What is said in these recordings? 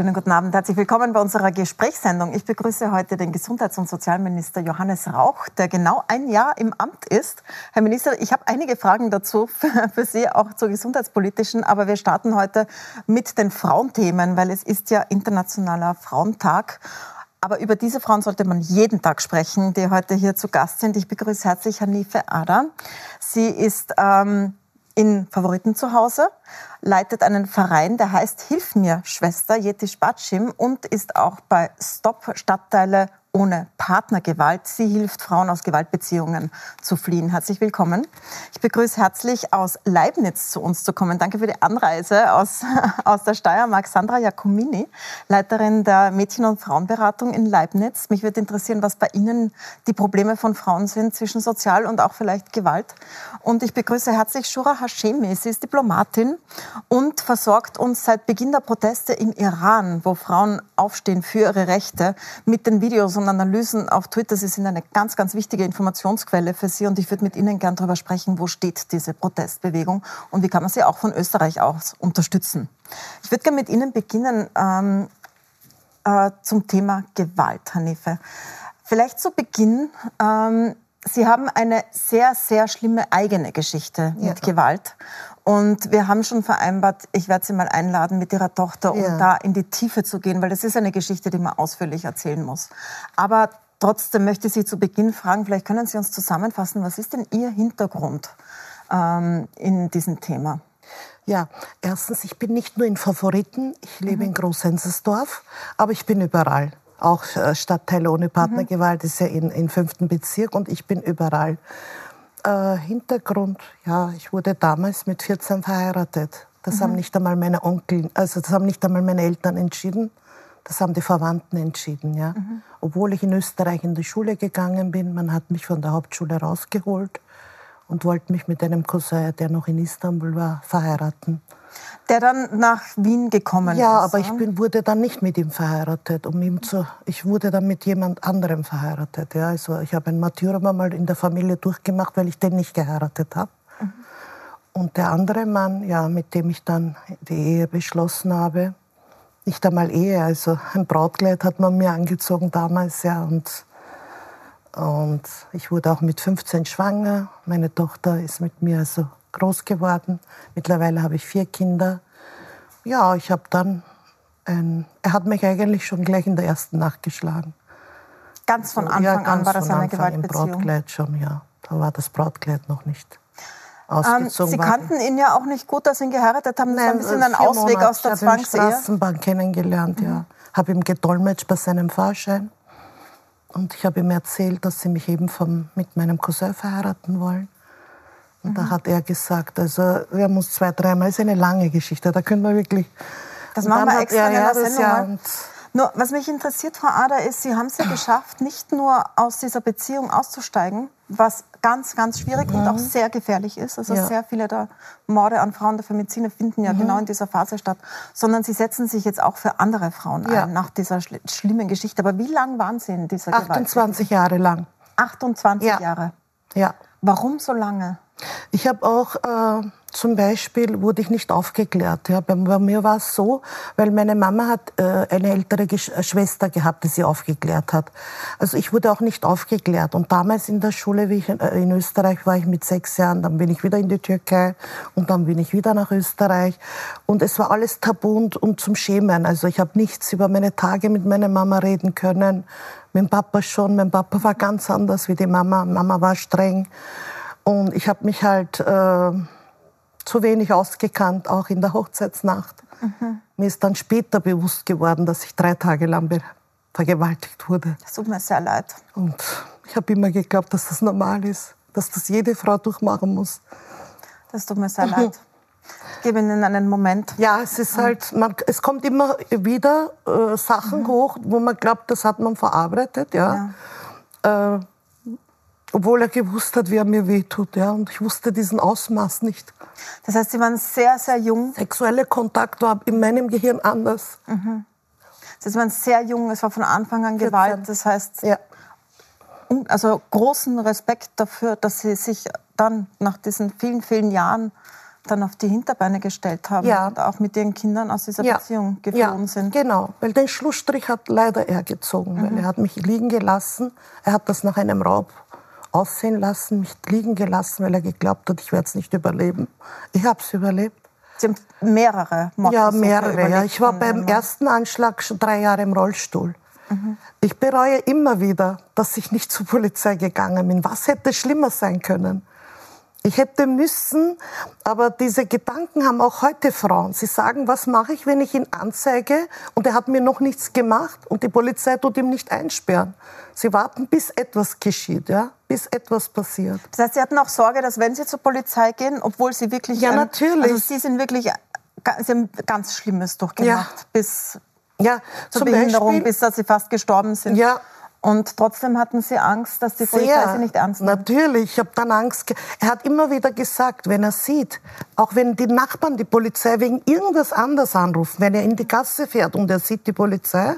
Schönen guten Abend, herzlich willkommen bei unserer Gesprächssendung. Ich begrüße heute den Gesundheits- und Sozialminister Johannes Rauch, der genau ein Jahr im Amt ist. Herr Minister, ich habe einige Fragen dazu für Sie, auch zur gesundheitspolitischen, aber wir starten heute mit den Frauenthemen, weil es ist ja Internationaler Frauentag. Aber über diese Frauen sollte man jeden Tag sprechen, die heute hier zu Gast sind. Ich begrüße herzlich Hanife Ada. Sie ist ähm, in Favoriten zu Hause, leitet einen Verein, der heißt Hilf mir, Schwester, Jetisch Batschim und ist auch bei Stop Stadtteile ohne Partnergewalt. Sie hilft Frauen aus Gewaltbeziehungen zu fliehen. Herzlich willkommen. Ich begrüße herzlich aus Leibniz zu uns zu kommen. Danke für die Anreise aus, aus der Steiermark. Sandra Jacomini, Leiterin der Mädchen- und Frauenberatung in Leibniz. Mich würde interessieren, was bei Ihnen die Probleme von Frauen sind zwischen Sozial und auch vielleicht Gewalt. Und ich begrüße herzlich Shura Hashemi. Sie ist Diplomatin und versorgt uns seit Beginn der Proteste im Iran, wo Frauen aufstehen für ihre Rechte, mit den Videos und Analysen auf Twitter. Sie sind eine ganz, ganz wichtige Informationsquelle für Sie und ich würde mit Ihnen gern darüber sprechen, wo steht diese Protestbewegung und wie kann man sie auch von Österreich aus unterstützen. Ich würde gerne mit Ihnen beginnen ähm, äh, zum Thema Gewalt, Hanife. Vielleicht zu Beginn. Ähm, Sie haben eine sehr, sehr schlimme eigene Geschichte mit ja. Gewalt. Und wir haben schon vereinbart, ich werde Sie mal einladen mit Ihrer Tochter, um ja. da in die Tiefe zu gehen, weil das ist eine Geschichte, die man ausführlich erzählen muss. Aber trotzdem möchte ich Sie zu Beginn fragen, vielleicht können Sie uns zusammenfassen, was ist denn Ihr Hintergrund ähm, in diesem Thema? Ja, erstens, ich bin nicht nur in Favoriten, ich lebe mhm. in Großhensersdorf, aber ich bin überall auch äh, Stadtteile ohne Partnergewalt ist ja in, in fünften Bezirk und ich bin überall. Äh, Hintergrund, ja, ich wurde damals mit 14 verheiratet. Das mhm. haben nicht einmal meine Onkel, also das haben nicht einmal meine Eltern entschieden. Das haben die Verwandten entschieden, ja. Mhm. Obwohl ich in Österreich in die Schule gegangen bin, man hat mich von der Hauptschule rausgeholt und wollte mich mit einem Cousin, der noch in Istanbul war, verheiraten der dann nach Wien gekommen ja, ist. Ja, aber ich bin, wurde dann nicht mit ihm verheiratet. Um ihm zu, ich wurde dann mit jemand anderem verheiratet. Ja. Also ich habe ein Martyrium einmal in der Familie durchgemacht, weil ich den nicht geheiratet habe. Mhm. Und der andere Mann, ja, mit dem ich dann die Ehe beschlossen habe, nicht einmal Ehe, also ein Brautkleid hat man mir angezogen damals, ja, und, und ich wurde auch mit 15 schwanger. Meine Tochter ist mit mir also groß geworden. Mittlerweile habe ich vier Kinder. Ja, ich habe dann, ein, er hat mich eigentlich schon gleich in der ersten Nacht geschlagen. Ganz von Anfang ja, ganz an war das eine Anfang Gewaltbeziehung? Im Brautkleid schon, ja. Da war das Brautkleid noch nicht ausgezogen. Ähm, Sie kannten ihn ja auch nicht gut, Sie ihn geheiratet haben. Das Nein, war ein bisschen ein Ausweg Monate. aus der Zwangsehe. Ich habe ihn Straßenbahn kennengelernt, mhm. ja. Habe ihm gedolmetscht bei seinem Fahrschein. Und ich habe ihm erzählt, dass sie mich eben vom, mit meinem Cousin verheiraten wollen. Und mhm. da hat er gesagt, also haben uns zwei, dreimal, ist eine lange Geschichte, da können wir wirklich... Das machen wir extra er, in der Sendung. Ja, nur, was mich interessiert, Frau Ader, ist, Sie haben es ja geschafft, nicht nur aus dieser Beziehung auszusteigen, was ganz, ganz schwierig mhm. und auch sehr gefährlich ist. Also ja. sehr viele der Morde an Frauen der Femizide finden ja mhm. genau in dieser Phase statt, sondern Sie setzen sich jetzt auch für andere Frauen ja. ein nach dieser schl schlimmen Geschichte. Aber wie lang waren Sie in dieser 28 Gewalt? Jahre lang. 28 ja. Jahre? Ja. Warum so lange? Ich habe auch äh, zum Beispiel wurde ich nicht aufgeklärt. Ja. Bei, bei mir war es so, weil meine Mama hat äh, eine ältere Gesch äh, Schwester gehabt, die sie aufgeklärt hat. Also ich wurde auch nicht aufgeklärt. Und damals in der Schule, wie ich in, äh, in Österreich war, ich mit sechs Jahren, dann bin ich wieder in die Türkei und dann bin ich wieder nach Österreich. Und es war alles tabu und, und zum Schämen. Also ich habe nichts über meine Tage mit meiner Mama reden können. Dem Papa schon. Mein Papa war ganz anders wie die Mama. Mama war streng. Und ich habe mich halt äh, zu wenig ausgekannt, auch in der Hochzeitsnacht. Mhm. Mir ist dann später bewusst geworden, dass ich drei Tage lang vergewaltigt wurde. Das tut mir sehr leid. Und ich habe immer geglaubt, dass das normal ist, dass das jede Frau durchmachen muss. Das tut mir sehr mhm. leid. Ich gebe Ihnen einen Moment. Ja, es ist halt, man, es kommt immer wieder äh, Sachen mhm. hoch, wo man glaubt, das hat man verarbeitet. Ja. ja. Äh, obwohl er gewusst hat, wie er mir wehtut. Ja? Und ich wusste diesen Ausmaß nicht. Das heißt, Sie waren sehr, sehr jung? Sexuelle Kontakt war in meinem Gehirn anders. Mhm. Das heißt, Sie waren sehr jung, es war von Anfang an Gewalt. Das heißt, ja. also großen Respekt dafür, dass Sie sich dann nach diesen vielen, vielen Jahren dann auf die Hinterbeine gestellt haben Ja. und auch mit ihren Kindern aus dieser Ja. Beziehung geflohen ja, sind. Genau, weil den Schlussstrich hat leider er gezogen, Mhm. weil er hat mich liegen gelassen. Er hat das nach einem Raub aussehen lassen, mich liegen gelassen, weil er geglaubt hat, ich werde es nicht überleben. Ich habe es überlebt. Sie haben mehrere Ja, Mordversuche mehrere. Ja. Ich war beim ersten Anschlag schon drei Jahre im Rollstuhl. Ich bereue immer wieder, dass ich nicht zur Polizei gegangen bin. Was hätte schlimmer sein können? Ich hätte müssen, aber diese Gedanken haben auch heute Frauen. Sie sagen, was mache ich, wenn ich ihn anzeige und er hat mir noch nichts gemacht und die Polizei tut ihm nicht einsperren. Sie warten, bis etwas geschieht, ja, bis etwas passiert. Das heißt, Sie hatten auch Sorge, dass wenn Sie zur Polizei gehen, obwohl Sie wirklich... Ja, ein- natürlich. Also Sie sind wirklich... Sie haben ganz Schlimmes durchgemacht, bis Ja, zur zum Behinderung, Beispiel, bis dass Sie fast gestorben sind. Ja. Und trotzdem hatten Sie Angst, dass die Polizei Sie nicht ernst nimmt. Natürlich, ich habe dann Angst. Er hat immer wieder gesagt, wenn er sieht, auch wenn die Nachbarn die Polizei wegen irgendwas anderes anrufen, wenn er in die Gasse fährt und er sieht die Polizei,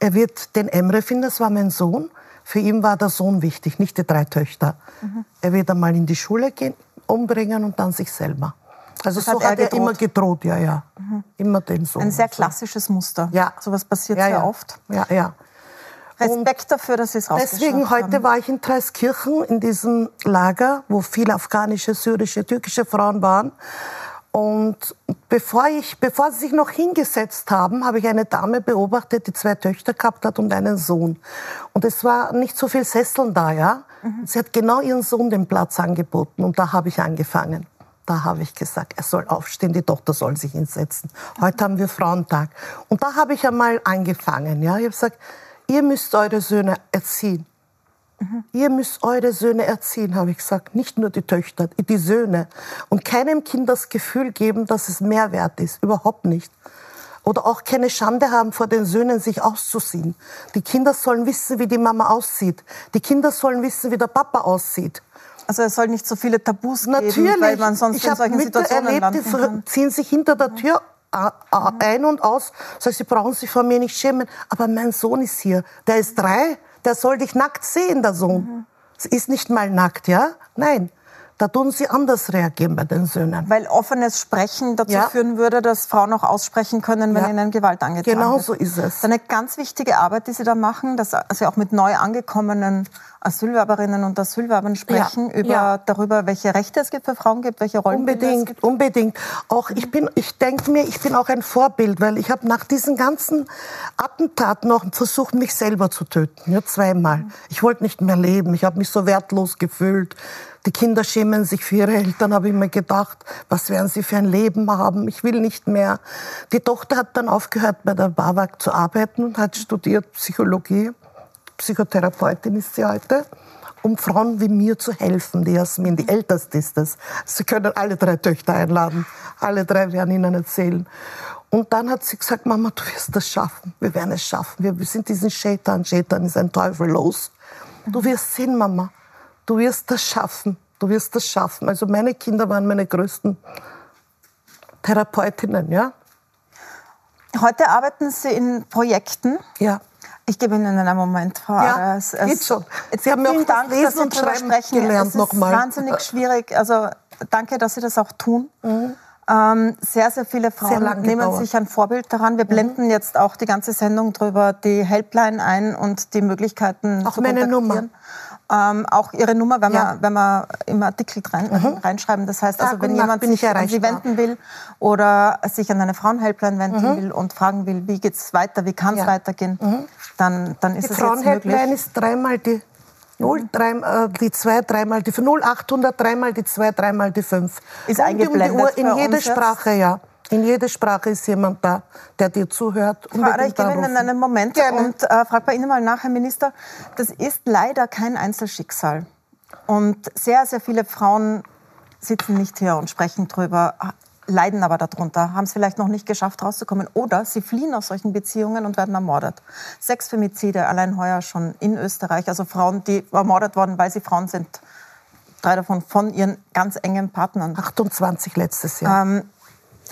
er wird den Emre finden, das war mein Sohn. Für ihn war der Sohn wichtig, nicht die drei Töchter. Mhm. Er wird einmal in die Schule gehen, umbringen und dann sich selber. Also Das so hat er hat er immer gedroht, ja, ja. Immer den Sohn. Ein sehr klassisches Muster. Ja. Sowas passiert ja, sehr ja. oft. Ja, ja. Respekt dafür, dass Sie es Deswegen heute haben. war ich in Traiskirchen in diesem Lager, wo viele afghanische, syrische, türkische Frauen waren. Und bevor, ich, bevor sie sich noch hingesetzt haben, habe ich eine Dame beobachtet, die zwei Töchter gehabt hat und einen Sohn. Und es war nicht so viel Sesseln da, ja. Sie hat genau ihren Sohn den Platz angeboten und da habe ich angefangen. Da habe ich gesagt, er soll aufstehen, die Tochter soll sich hinsetzen. Heute haben wir Frauentag. Und da habe ich einmal angefangen. Ja. Ich habe gesagt, ihr müsst eure Söhne erziehen. Ihr müsst eure Söhne erziehen, habe ich gesagt. Nicht nur die Töchter, die Söhne. Und keinem Kind das Gefühl geben, dass es mehr wert ist. Überhaupt nicht. Oder auch keine Schande haben, vor den Söhnen sich auszuziehen. Die Kinder sollen wissen, wie die Mama aussieht. Die Kinder sollen wissen, wie der Papa aussieht. Also es soll nicht so viele Tabus Natürlich. geben, weil man sonst ich in solchen Mütter Situationen erlebt, landen kann. ziehen sich hinter der Tür a- a- ein und aus. Sag sie brauchen sich vor mir nicht schämen. Aber mein Sohn ist hier. Der ist drei. Der soll dich nackt sehen, der Sohn. Es ist nicht mal nackt, ja? Nein. Da tun sie anders reagieren bei den Söhnen. Weil offenes Sprechen dazu Ja. führen würde, dass Frauen auch aussprechen können, wenn Ja. ihnen Gewalt angetan Genau wird. so ist es. Das ist eine ganz wichtige Arbeit, die Sie da machen, dass Sie auch mit neu angekommenen Asylwerberinnen und Asylwerbern sprechen Ja. über Ja. darüber, welche Rechte es gibt für Frauen gibt, welche Rollenbilder es gibt. Unbedingt, unbedingt. Auch ich bin, ich denke mir, ich bin auch ein Vorbild, weil ich habe nach diesen ganzen Attentaten noch versucht, mich selber zu töten. Ja, zweimal. Ich wollte nicht mehr leben. Ich habe mich so wertlos gefühlt. Die Kinder schämen sich für ihre Eltern, habe ich mir gedacht. Was werden sie für ein Leben haben? Ich will nicht mehr. Die Tochter hat dann aufgehört, bei der BAWAG zu arbeiten und hat studiert Psychologie. Psychotherapeutin ist sie heute um Frauen wie mir zu helfen. Die Jasmin, die älteste ist es. Sie können alle drei Töchter einladen. Alle drei werden Ihnen erzählen. Und dann hat sie gesagt, Mama, du wirst das schaffen. Wir werden es schaffen. Wir, sind diesen Shaitan. Shaitan ist ein Teufel los. Du wirst sehen, Mama. Du wirst das schaffen. Du wirst das schaffen. Also meine Kinder waren meine größten Therapeutinnen, ja? Heute arbeiten Sie in Projekten. Ja. Ich gebe Ihnen einen Moment, Frau Ja. Es- es- geht schon. Sie haben vielen auch Dank, Lesen und Schreiben sprechen. gelernt Es ist nochmal. wahnsinnig schwierig. Also danke, dass Sie das auch tun. Ähm, sehr, sehr viele Frauen lang nehmen gedauert. sich ein Vorbild daran. Wir blenden jetzt auch die ganze Sendung drüber die Helpline ein und die Möglichkeiten Auch zu meine kontaktieren. Ähm, auch Ihre Nummer, wenn, Ja. wir, wenn wir im Artikel rein, reinschreiben. Das heißt, Tag also, wenn und jemand sich an Sie wenden will oder sich an eine Frauenhelpline wenden will und fragen will, wie geht's weiter, wie kann es Ja. weitergehen, dann, dann ist Die es jetzt möglich. Frauenhelpline ist dreimal die 0, drei, äh, die 2, dreimal die 0800, dreimal die 2, dreimal die 5. Ist Rund um die eingeblendet Uhr, in jeder uns jetzt. Sprache, ja. In jeder Sprache ist jemand da, der dir zuhört. Frau Ader, ich gebe Ihnen einen Moment Gerne. und äh, frage bei Ihnen mal nach, Herr Minister. Das ist leider kein Einzelschicksal. Und sehr, sehr viele Frauen sitzen nicht hier und sprechen drüber, leiden aber darunter, haben es vielleicht noch nicht geschafft, rauszukommen. Oder sie fliehen aus solchen Beziehungen und werden ermordet. Sechs Femizide allein heuer schon in Österreich. Also Frauen, die ermordet worden, weil sie Frauen sind. Drei davon von ihren ganz engen Partnern. 28 letztes Jahr. Ähm,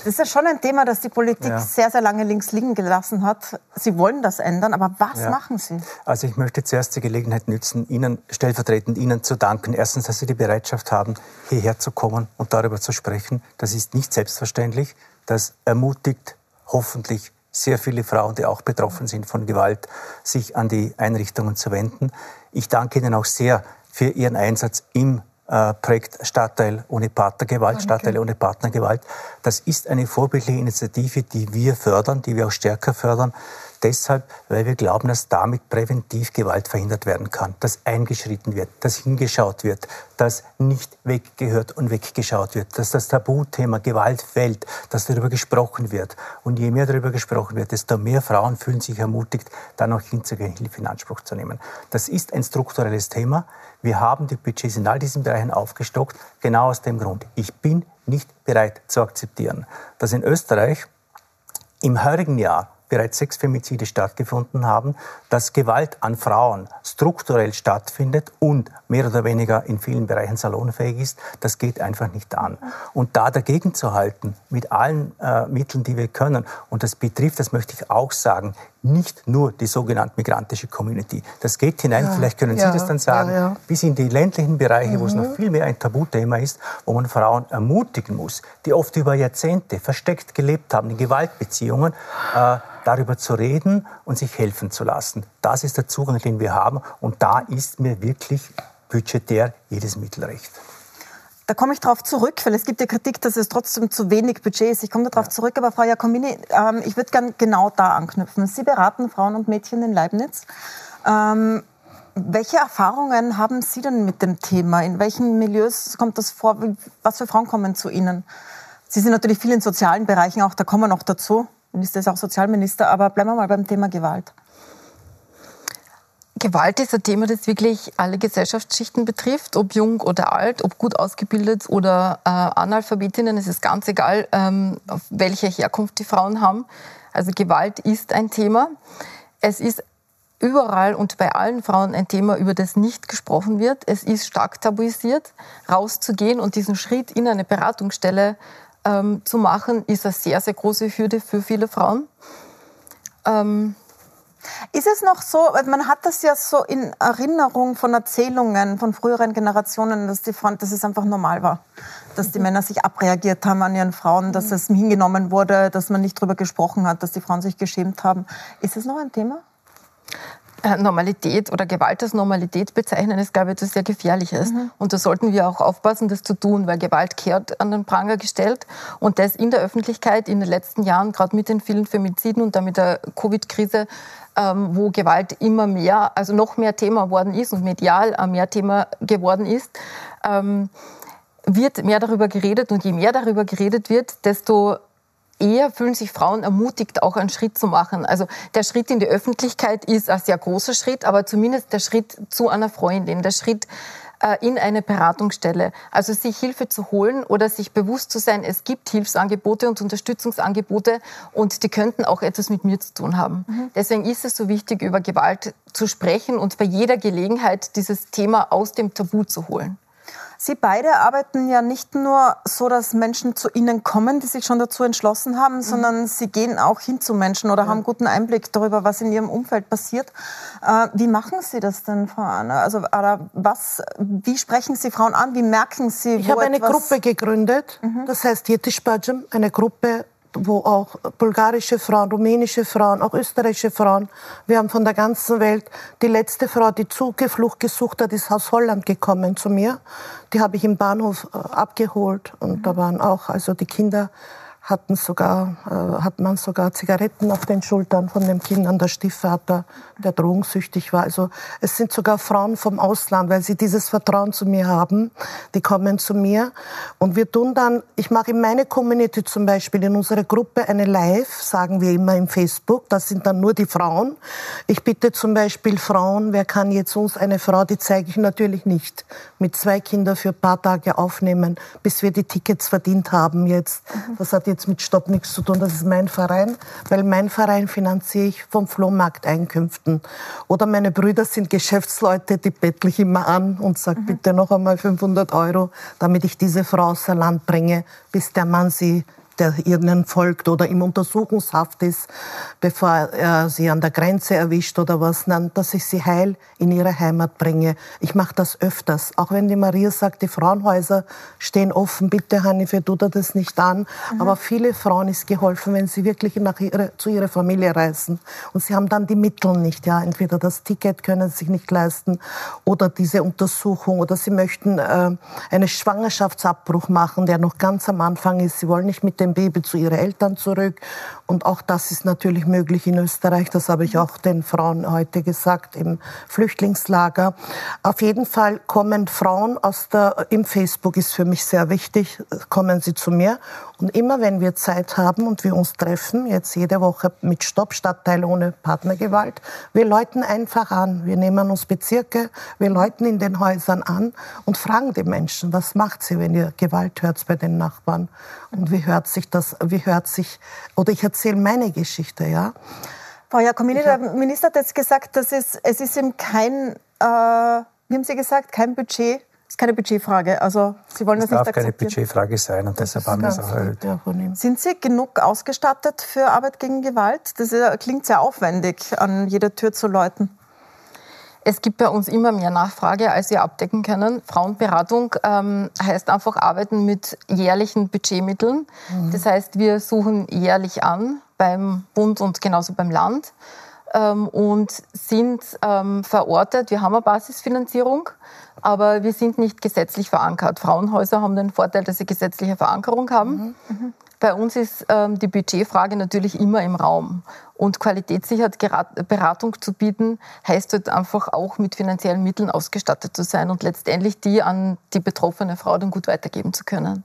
Das ist ja schon ein Thema, das die Politik ja. sehr, sehr lange links liegen gelassen hat. Sie wollen das ändern, aber was ja. machen Sie? Also ich möchte zuerst die Gelegenheit nützen, Ihnen stellvertretend Ihnen zu danken. Erstens, dass Sie die Bereitschaft haben, hierher zu kommen und darüber zu sprechen. Das ist nicht selbstverständlich. Das ermutigt hoffentlich sehr viele Frauen, die auch betroffen sind von Gewalt, sich an die Einrichtungen zu wenden. Ich danke Ihnen auch sehr für Ihren Einsatz im äh, Projekt Stadtteil ohne Partnergewalt, Danke. Stadtteile ohne Partnergewalt. Das ist eine vorbildliche Initiative, die wir fördern, die wir auch stärker fördern deshalb, weil wir glauben, dass damit präventiv Gewalt verhindert werden kann, dass eingeschritten wird, dass hingeschaut wird, dass nicht weggehört und weggeschaut wird, dass das Tabuthema Gewalt fällt, dass darüber gesprochen wird. Und je mehr darüber gesprochen wird, desto mehr Frauen fühlen sich ermutigt, dann auch hinzugehen, Hilfe in Anspruch zu nehmen. Das ist ein strukturelles Thema. Wir haben die Budgets in all diesen Bereichen aufgestockt, genau aus dem Grund. Ich bin nicht bereit zu akzeptieren, dass in Österreich im heurigen Jahr bereits sechs Femizide stattgefunden haben, dass Gewalt an Frauen strukturell stattfindet und mehr oder weniger in vielen Bereichen salonfähig ist, das geht einfach nicht an. Und da dagegen zu halten, mit allen äh, Mitteln, die wir können, und das betrifft, das möchte ich auch sagen, nicht nur die sogenannte migrantische Community. Das geht hinein, ja, vielleicht können Sie ja, das dann sagen, ja, bis in die ländlichen Bereiche, mhm. wo es noch mhm. viel mehr ein Tabuthema ist, wo man Frauen ermutigen muss, die oft über Jahrzehnte versteckt gelebt haben in Gewaltbeziehungen, äh, darüber zu reden und sich helfen zu lassen. Das ist der Zugang, den wir haben. Und da ist mir wirklich budgetär jedes Mittel recht. Da komme ich darauf zurück, weil es gibt ja Kritik, dass es trotzdem zu wenig Budget ist. Ich komme darauf ja. zurück, aber Frau Jacomini, ähm, ich würde gerne genau da anknüpfen. Sie beraten Frauen und Mädchen in Leibniz. Ähm, welche Erfahrungen haben Sie denn mit dem Thema? In welchen Milieus kommt das vor? Was für Frauen kommen zu Ihnen? Sie sind natürlich viel in sozialen Bereichen auch, da kommen wir noch dazu. Minister ist auch Sozialminister, aber bleiben wir mal beim Thema Gewalt. Gewalt ist ein Thema, das wirklich alle Gesellschaftsschichten betrifft, ob jung oder alt, ob gut ausgebildet oder äh, Analphabetinnen. Es ist ganz egal, ähm, welche Herkunft die Frauen haben. Also Gewalt ist ein Thema. Es ist überall und bei allen Frauen ein Thema, über das nicht gesprochen wird. Es ist stark tabuisiert. Rauszugehen und diesen Schritt in eine Beratungsstelle ähm, zu machen, ist eine sehr, sehr große Hürde für viele Frauen. Ähm, ist es noch so, man hat das ja so in Erinnerung von Erzählungen von früheren Generationen, dass, die Frauen, dass es einfach normal war, dass die mhm. Männer sich abreagiert haben an ihren Frauen, dass mhm. es hingenommen wurde, dass man nicht darüber gesprochen hat, dass die Frauen sich geschämt haben. Ist es noch ein Thema? Äh, Normalität oder Gewalt als Normalität bezeichnen, ist, glaube ich, etwas sehr Gefährliches. Mhm. Und da sollten wir auch aufpassen, das zu tun, weil Gewalt kehrt an den Pranger gestellt und das in der Öffentlichkeit in den letzten Jahren, gerade mit den vielen Femiziden und damit der Covid-Krise, ähm, wo Gewalt immer mehr, also noch mehr Thema geworden ist und medial mehr Thema geworden ist, ähm, wird mehr darüber geredet und je mehr darüber geredet wird, desto eher fühlen sich Frauen ermutigt, auch einen Schritt zu machen. Also der Schritt in die Öffentlichkeit ist ein sehr großer Schritt, aber zumindest der Schritt zu einer Freundin, der Schritt äh, in eine Beratungsstelle. Also sich Hilfe zu holen oder sich bewusst zu sein, es gibt Hilfsangebote und Unterstützungsangebote und die könnten auch etwas mit mir zu tun haben. Mhm. Deswegen ist es so wichtig, über Gewalt zu sprechen und bei jeder Gelegenheit dieses Thema aus dem Tabu zu holen. Sie beide arbeiten ja nicht nur so, dass Menschen zu Ihnen kommen, die sich schon dazu entschlossen haben, mhm. sondern Sie gehen auch hin zu Menschen oder ja. haben guten Einblick darüber, was in Ihrem Umfeld passiert. Äh, wie machen Sie das denn, Frau Anna? Also, was, wie sprechen Sie Frauen an? Wie merken Sie, Ich habe eine Gruppe gegründet, mhm. das heißt Yetischbajam, eine Gruppe wo auch bulgarische Frauen, rumänische Frauen, auch österreichische Frauen, wir haben von der ganzen Welt, die letzte Frau, die Zugeflucht gesucht hat, ist aus Holland gekommen zu mir. Die habe ich im Bahnhof äh, abgeholt und mhm. da waren auch also die Kinder hatten sogar, äh, hat man sogar Zigaretten auf den Schultern von dem Kind an der Stiefvater, der drogensüchtig war. Also es sind sogar Frauen vom Ausland, weil sie dieses Vertrauen zu mir haben. Die kommen zu mir und wir tun dann, ich mache in meine Community zum Beispiel, in unserer Gruppe eine Live, sagen wir immer im Facebook, das sind dann nur die Frauen. Ich bitte zum Beispiel Frauen, wer kann jetzt uns eine Frau, die zeige ich natürlich nicht, mit zwei Kindern für ein paar Tage aufnehmen, bis wir die Tickets verdient haben jetzt. Das hat jetzt mit Stopp nichts zu tun, das ist mein Verein, weil mein Verein finanziere ich vom Flohmarkteinkünften. Oder meine Brüder sind Geschäftsleute, die bettle ich immer an und sage mhm. bitte noch einmal 500 Euro, damit ich diese Frau außer Land bringe, bis der Mann sie der ihnen folgt oder im Untersuchungshaft ist, bevor er sie an der Grenze erwischt oder was, dass ich sie heil in ihre Heimat bringe. Ich mache das öfters. Auch wenn die Maria sagt, die Frauenhäuser stehen offen, bitte Hannife, tu das nicht an. Mhm. Aber viele Frauen ist geholfen, wenn sie wirklich nach ihre, zu ihrer Familie reisen. Und sie haben dann die Mittel nicht. Ja, entweder das Ticket können sie sich nicht leisten oder diese Untersuchung oder sie möchten äh, einen Schwangerschaftsabbruch machen, der noch ganz am Anfang ist. Sie wollen nicht mit dem Baby zu ihren Eltern zurück. Und auch das ist natürlich möglich in Österreich. Das habe ich auch den Frauen heute gesagt im Flüchtlingslager. Auf jeden Fall kommen Frauen aus der, im Facebook ist für mich sehr wichtig, kommen sie zu mir. Und immer wenn wir Zeit haben und wir uns treffen, jetzt jede Woche mit Stopp Stadtteil ohne Partnergewalt, wir läuten einfach an. Wir nehmen uns Bezirke, wir läuten in den Häusern an und fragen die Menschen, was macht sie, wenn ihr Gewalt hört bei den Nachbarn? Und wie hört sich das, wie hört sich, oder ich erzähle meine Geschichte, ja. Frau Jacomini, der Minister hat jetzt gesagt, dass es, es ist ihm kein, äh, wie haben Sie gesagt, kein Budget ist keine Budgetfrage. Also Sie wollen das, das nicht akzeptieren. darf keine Budgetfrage sein und deshalb haben wir es auch erhöht. Sind Sie genug ausgestattet für Arbeit gegen Gewalt? Das klingt sehr aufwendig, an jeder Tür zu läuten. Es gibt bei uns immer mehr Nachfrage, als wir abdecken können. Frauenberatung ähm, heißt einfach arbeiten mit jährlichen Budgetmitteln. Mhm. Das heißt, wir suchen jährlich an beim Bund und genauso beim Land ähm, und sind ähm, verortet. Wir haben eine Basisfinanzierung, aber wir sind nicht gesetzlich verankert. Frauenhäuser haben den Vorteil, dass sie gesetzliche Verankerung haben. Mhm. Mhm. Bei uns ist ähm, die Budgetfrage natürlich immer im Raum. Und qualitätssichert Beratung zu bieten, heißt halt einfach auch mit finanziellen Mitteln ausgestattet zu sein und letztendlich die an die betroffene Frau dann gut weitergeben zu können.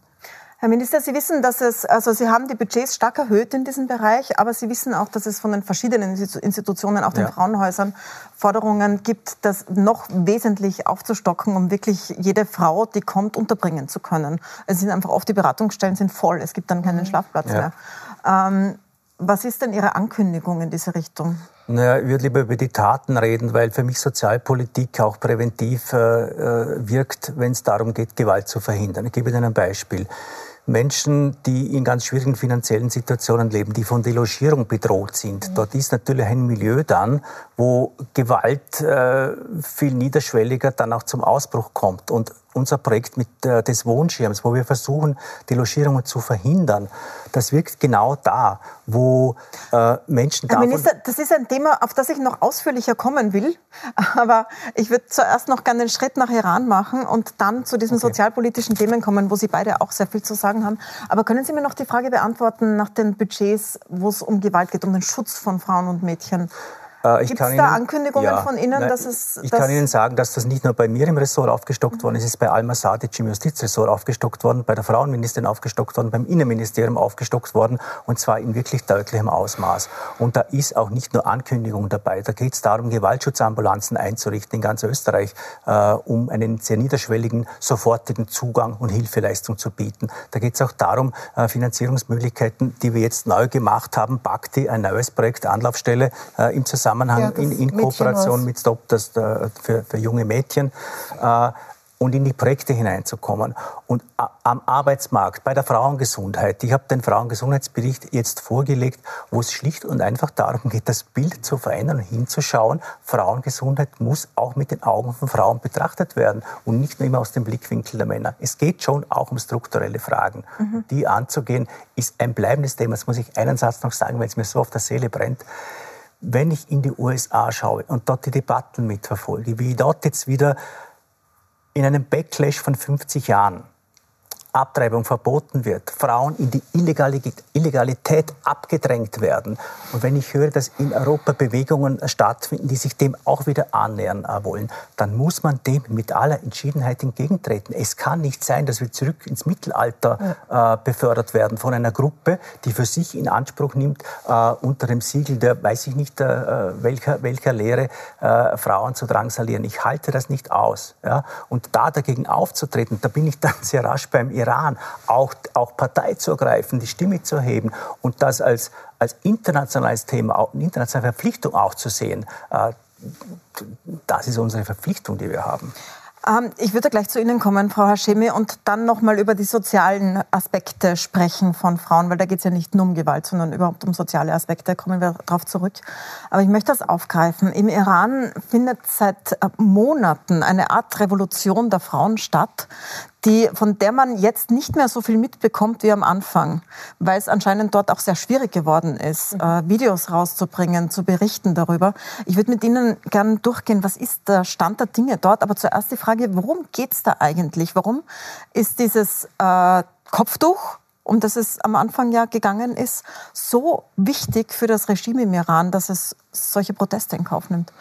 Herr Minister, Sie wissen, dass es, also Sie haben die Budgets stark erhöht in diesem Bereich, aber Sie wissen auch, dass es von den verschiedenen Institutionen, auch den ja. Frauenhäusern, Forderungen gibt, das noch wesentlich aufzustocken, um wirklich jede Frau, die kommt, unterbringen zu können. Es sind einfach oft die Beratungsstellen sind voll, es gibt dann keinen mhm. Schlafplatz ja. mehr. Ähm, was ist denn Ihre Ankündigung in diese Richtung? Naja, ich würde lieber über die Taten reden, weil für mich Sozialpolitik auch präventiv äh, äh wirkt, wenn es darum geht, Gewalt zu verhindern. Ich gebe Ihnen ein Beispiel. Menschen, die in ganz schwierigen finanziellen Situationen leben, die von Delogierung bedroht sind. Mhm. Dort ist natürlich ein Milieu dann, wo Gewalt äh, viel niederschwelliger dann auch zum Ausbruch kommt. Und unser Projekt mit äh, des Wohnschirms, wo wir versuchen, die Logierungen zu verhindern, das wirkt genau da, wo äh, Menschen Herr Minister, das ist ein Thema, auf das ich noch ausführlicher kommen will. Aber ich würde zuerst noch gerne den Schritt nach Iran machen und dann zu diesen okay. sozialpolitischen Themen kommen, wo Sie beide auch sehr viel zu sagen haben. Aber können Sie mir noch die Frage beantworten nach den Budgets, wo es um Gewalt geht, um den Schutz von Frauen und Mädchen? Äh, Gibt es da Ankündigungen ja, von Ihnen, nein, dass es... Ich kann Ihnen sagen, dass das nicht nur bei mir im Ressort aufgestockt worden ist, es ist bei Alma Sadic im Justizressort aufgestockt worden, bei der Frauenministerin aufgestockt worden, beim Innenministerium aufgestockt worden und zwar in wirklich deutlichem Ausmaß. Und da ist auch nicht nur Ankündigung dabei, da geht es darum, Gewaltschutzambulanzen einzurichten in ganz Österreich, äh, um einen sehr niederschwelligen, sofortigen Zugang und Hilfeleistung zu bieten. Da geht es auch darum, äh, Finanzierungsmöglichkeiten, die wir jetzt neu gemacht haben, BACTI, ein neues Projekt, Anlaufstelle äh, im Zusammenhang Zusammenhang ja, in, in Kooperation mit Stop das, äh, für, für junge Mädchen. Äh, und in die Projekte hineinzukommen. Und am Arbeitsmarkt, bei der Frauengesundheit, ich habe den Frauengesundheitsbericht jetzt vorgelegt, wo es schlicht und einfach darum geht, das Bild zu verändern und hinzuschauen. Frauengesundheit muss auch mit den Augen von Frauen betrachtet werden und nicht nur immer aus dem Blickwinkel der Männer. Es geht schon auch um strukturelle Fragen. Mhm. Die anzugehen, ist ein bleibendes Thema. Das muss ich einen Satz noch sagen, weil es mir so auf der Seele brennt wenn ich in die USA schaue und dort die Debatten mitverfolge, wie dort jetzt wieder in einem Backlash von 50 Jahren Abtreibung verboten wird, Frauen in die Illegalität abgedrängt werden. Und wenn ich höre, dass in Europa Bewegungen stattfinden, die sich dem auch wieder annähern äh, wollen, dann muss man dem mit aller Entschiedenheit entgegentreten. Es kann nicht sein, dass wir zurück ins Mittelalter äh, befördert werden von einer Gruppe, die für sich in Anspruch nimmt, äh, unter dem Siegel der, weiß ich nicht, äh, welcher, welcher Lehre, äh, Frauen zu drangsalieren. Ich halte das nicht aus. Ja? Und da dagegen aufzutreten, da bin ich dann sehr rasch beim Iran Iran auch, auch Partei zu ergreifen, die Stimme zu erheben und das als, als internationales Thema, eine internationale Verpflichtung auch zu sehen. Äh, das ist unsere Verpflichtung, die wir haben. Ähm, ich würde gleich zu Ihnen kommen, Frau Hashemi, und dann nochmal über die sozialen Aspekte sprechen von Frauen, weil da geht es ja nicht nur um Gewalt, sondern überhaupt um soziale Aspekte. Kommen wir darauf zurück. Aber ich möchte das aufgreifen. Im Iran findet seit äh, Monaten eine Art Revolution der Frauen statt, die, von der man jetzt nicht mehr so viel mitbekommt wie am Anfang, weil es anscheinend dort auch sehr schwierig geworden ist, mhm. äh, Videos rauszubringen, zu berichten darüber. Ich würde mit Ihnen gerne durchgehen, was ist der Stand der Dinge dort? Aber zuerst die Frage, worum geht es da eigentlich? Warum ist dieses äh, Kopftuch um das es am Anfang ja gegangen ist, so wichtig für das Regime im Iran, dass es solche Proteste in Kauf nimmt?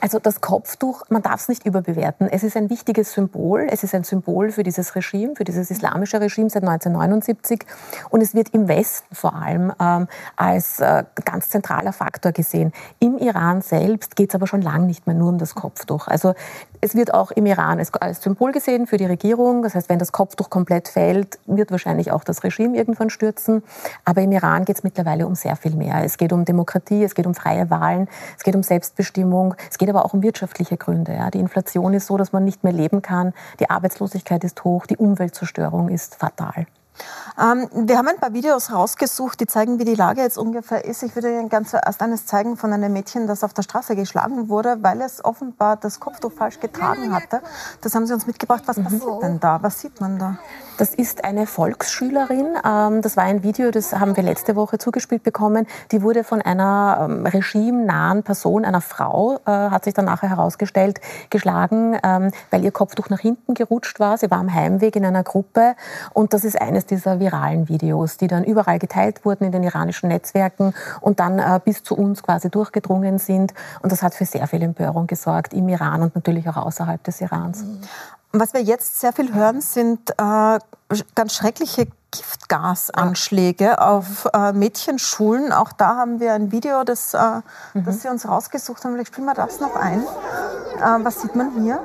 Also das Kopftuch, man darf es nicht überbewerten. Es ist ein wichtiges Symbol. Es ist ein Symbol für dieses Regime, für dieses islamische Regime seit 1979. Und es wird im Westen vor allem ähm, als äh, ganz zentraler Faktor gesehen. Im Iran selbst geht es aber schon lange nicht mehr nur um das Kopftuch. Also es wird auch im Iran als Symbol gesehen für die Regierung. Das heißt, wenn das Kopftuch komplett fällt, wird wahrscheinlich auch das Regime irgendwann stürzen. Aber im Iran geht es mittlerweile um sehr viel mehr. Es geht um Demokratie, es geht um freie Wahlen, es geht um Selbstbestimmung, es geht aber auch um wirtschaftliche Gründe. Ja. Die Inflation ist so, dass man nicht mehr leben kann, die Arbeitslosigkeit ist hoch, die Umweltzerstörung ist fatal. Ähm, wir haben ein paar Videos rausgesucht, die zeigen, wie die Lage jetzt ungefähr ist. Ich würde Ihnen ganz zuerst eines zeigen von einem Mädchen, das auf der Straße geschlagen wurde, weil es offenbar das Kopftuch falsch getragen hatte. Das haben Sie uns mitgebracht. Was passiert denn da? Was sieht man da? Das ist eine Volksschülerin. Ähm, das war ein Video, das haben wir letzte Woche zugespielt bekommen. Die wurde von einer ähm, regimenahen Person, einer Frau, äh, hat sich dann nachher herausgestellt, geschlagen, ähm, weil ihr Kopftuch nach hinten gerutscht war. Sie war am Heimweg in einer Gruppe. Und das ist eines dieser viralen Videos, die dann überall geteilt wurden in den iranischen Netzwerken und dann äh, bis zu uns quasi durchgedrungen sind. Und das hat für sehr viel Empörung gesorgt im Iran und natürlich auch außerhalb des Irans. Was wir jetzt sehr viel hören, sind äh, ganz schreckliche Giftgasanschläge auf äh, Mädchenschulen. Auch da haben wir ein Video, das, äh, mhm. das Sie uns rausgesucht haben. Vielleicht spielen wir das noch ein. Äh, was sieht man hier?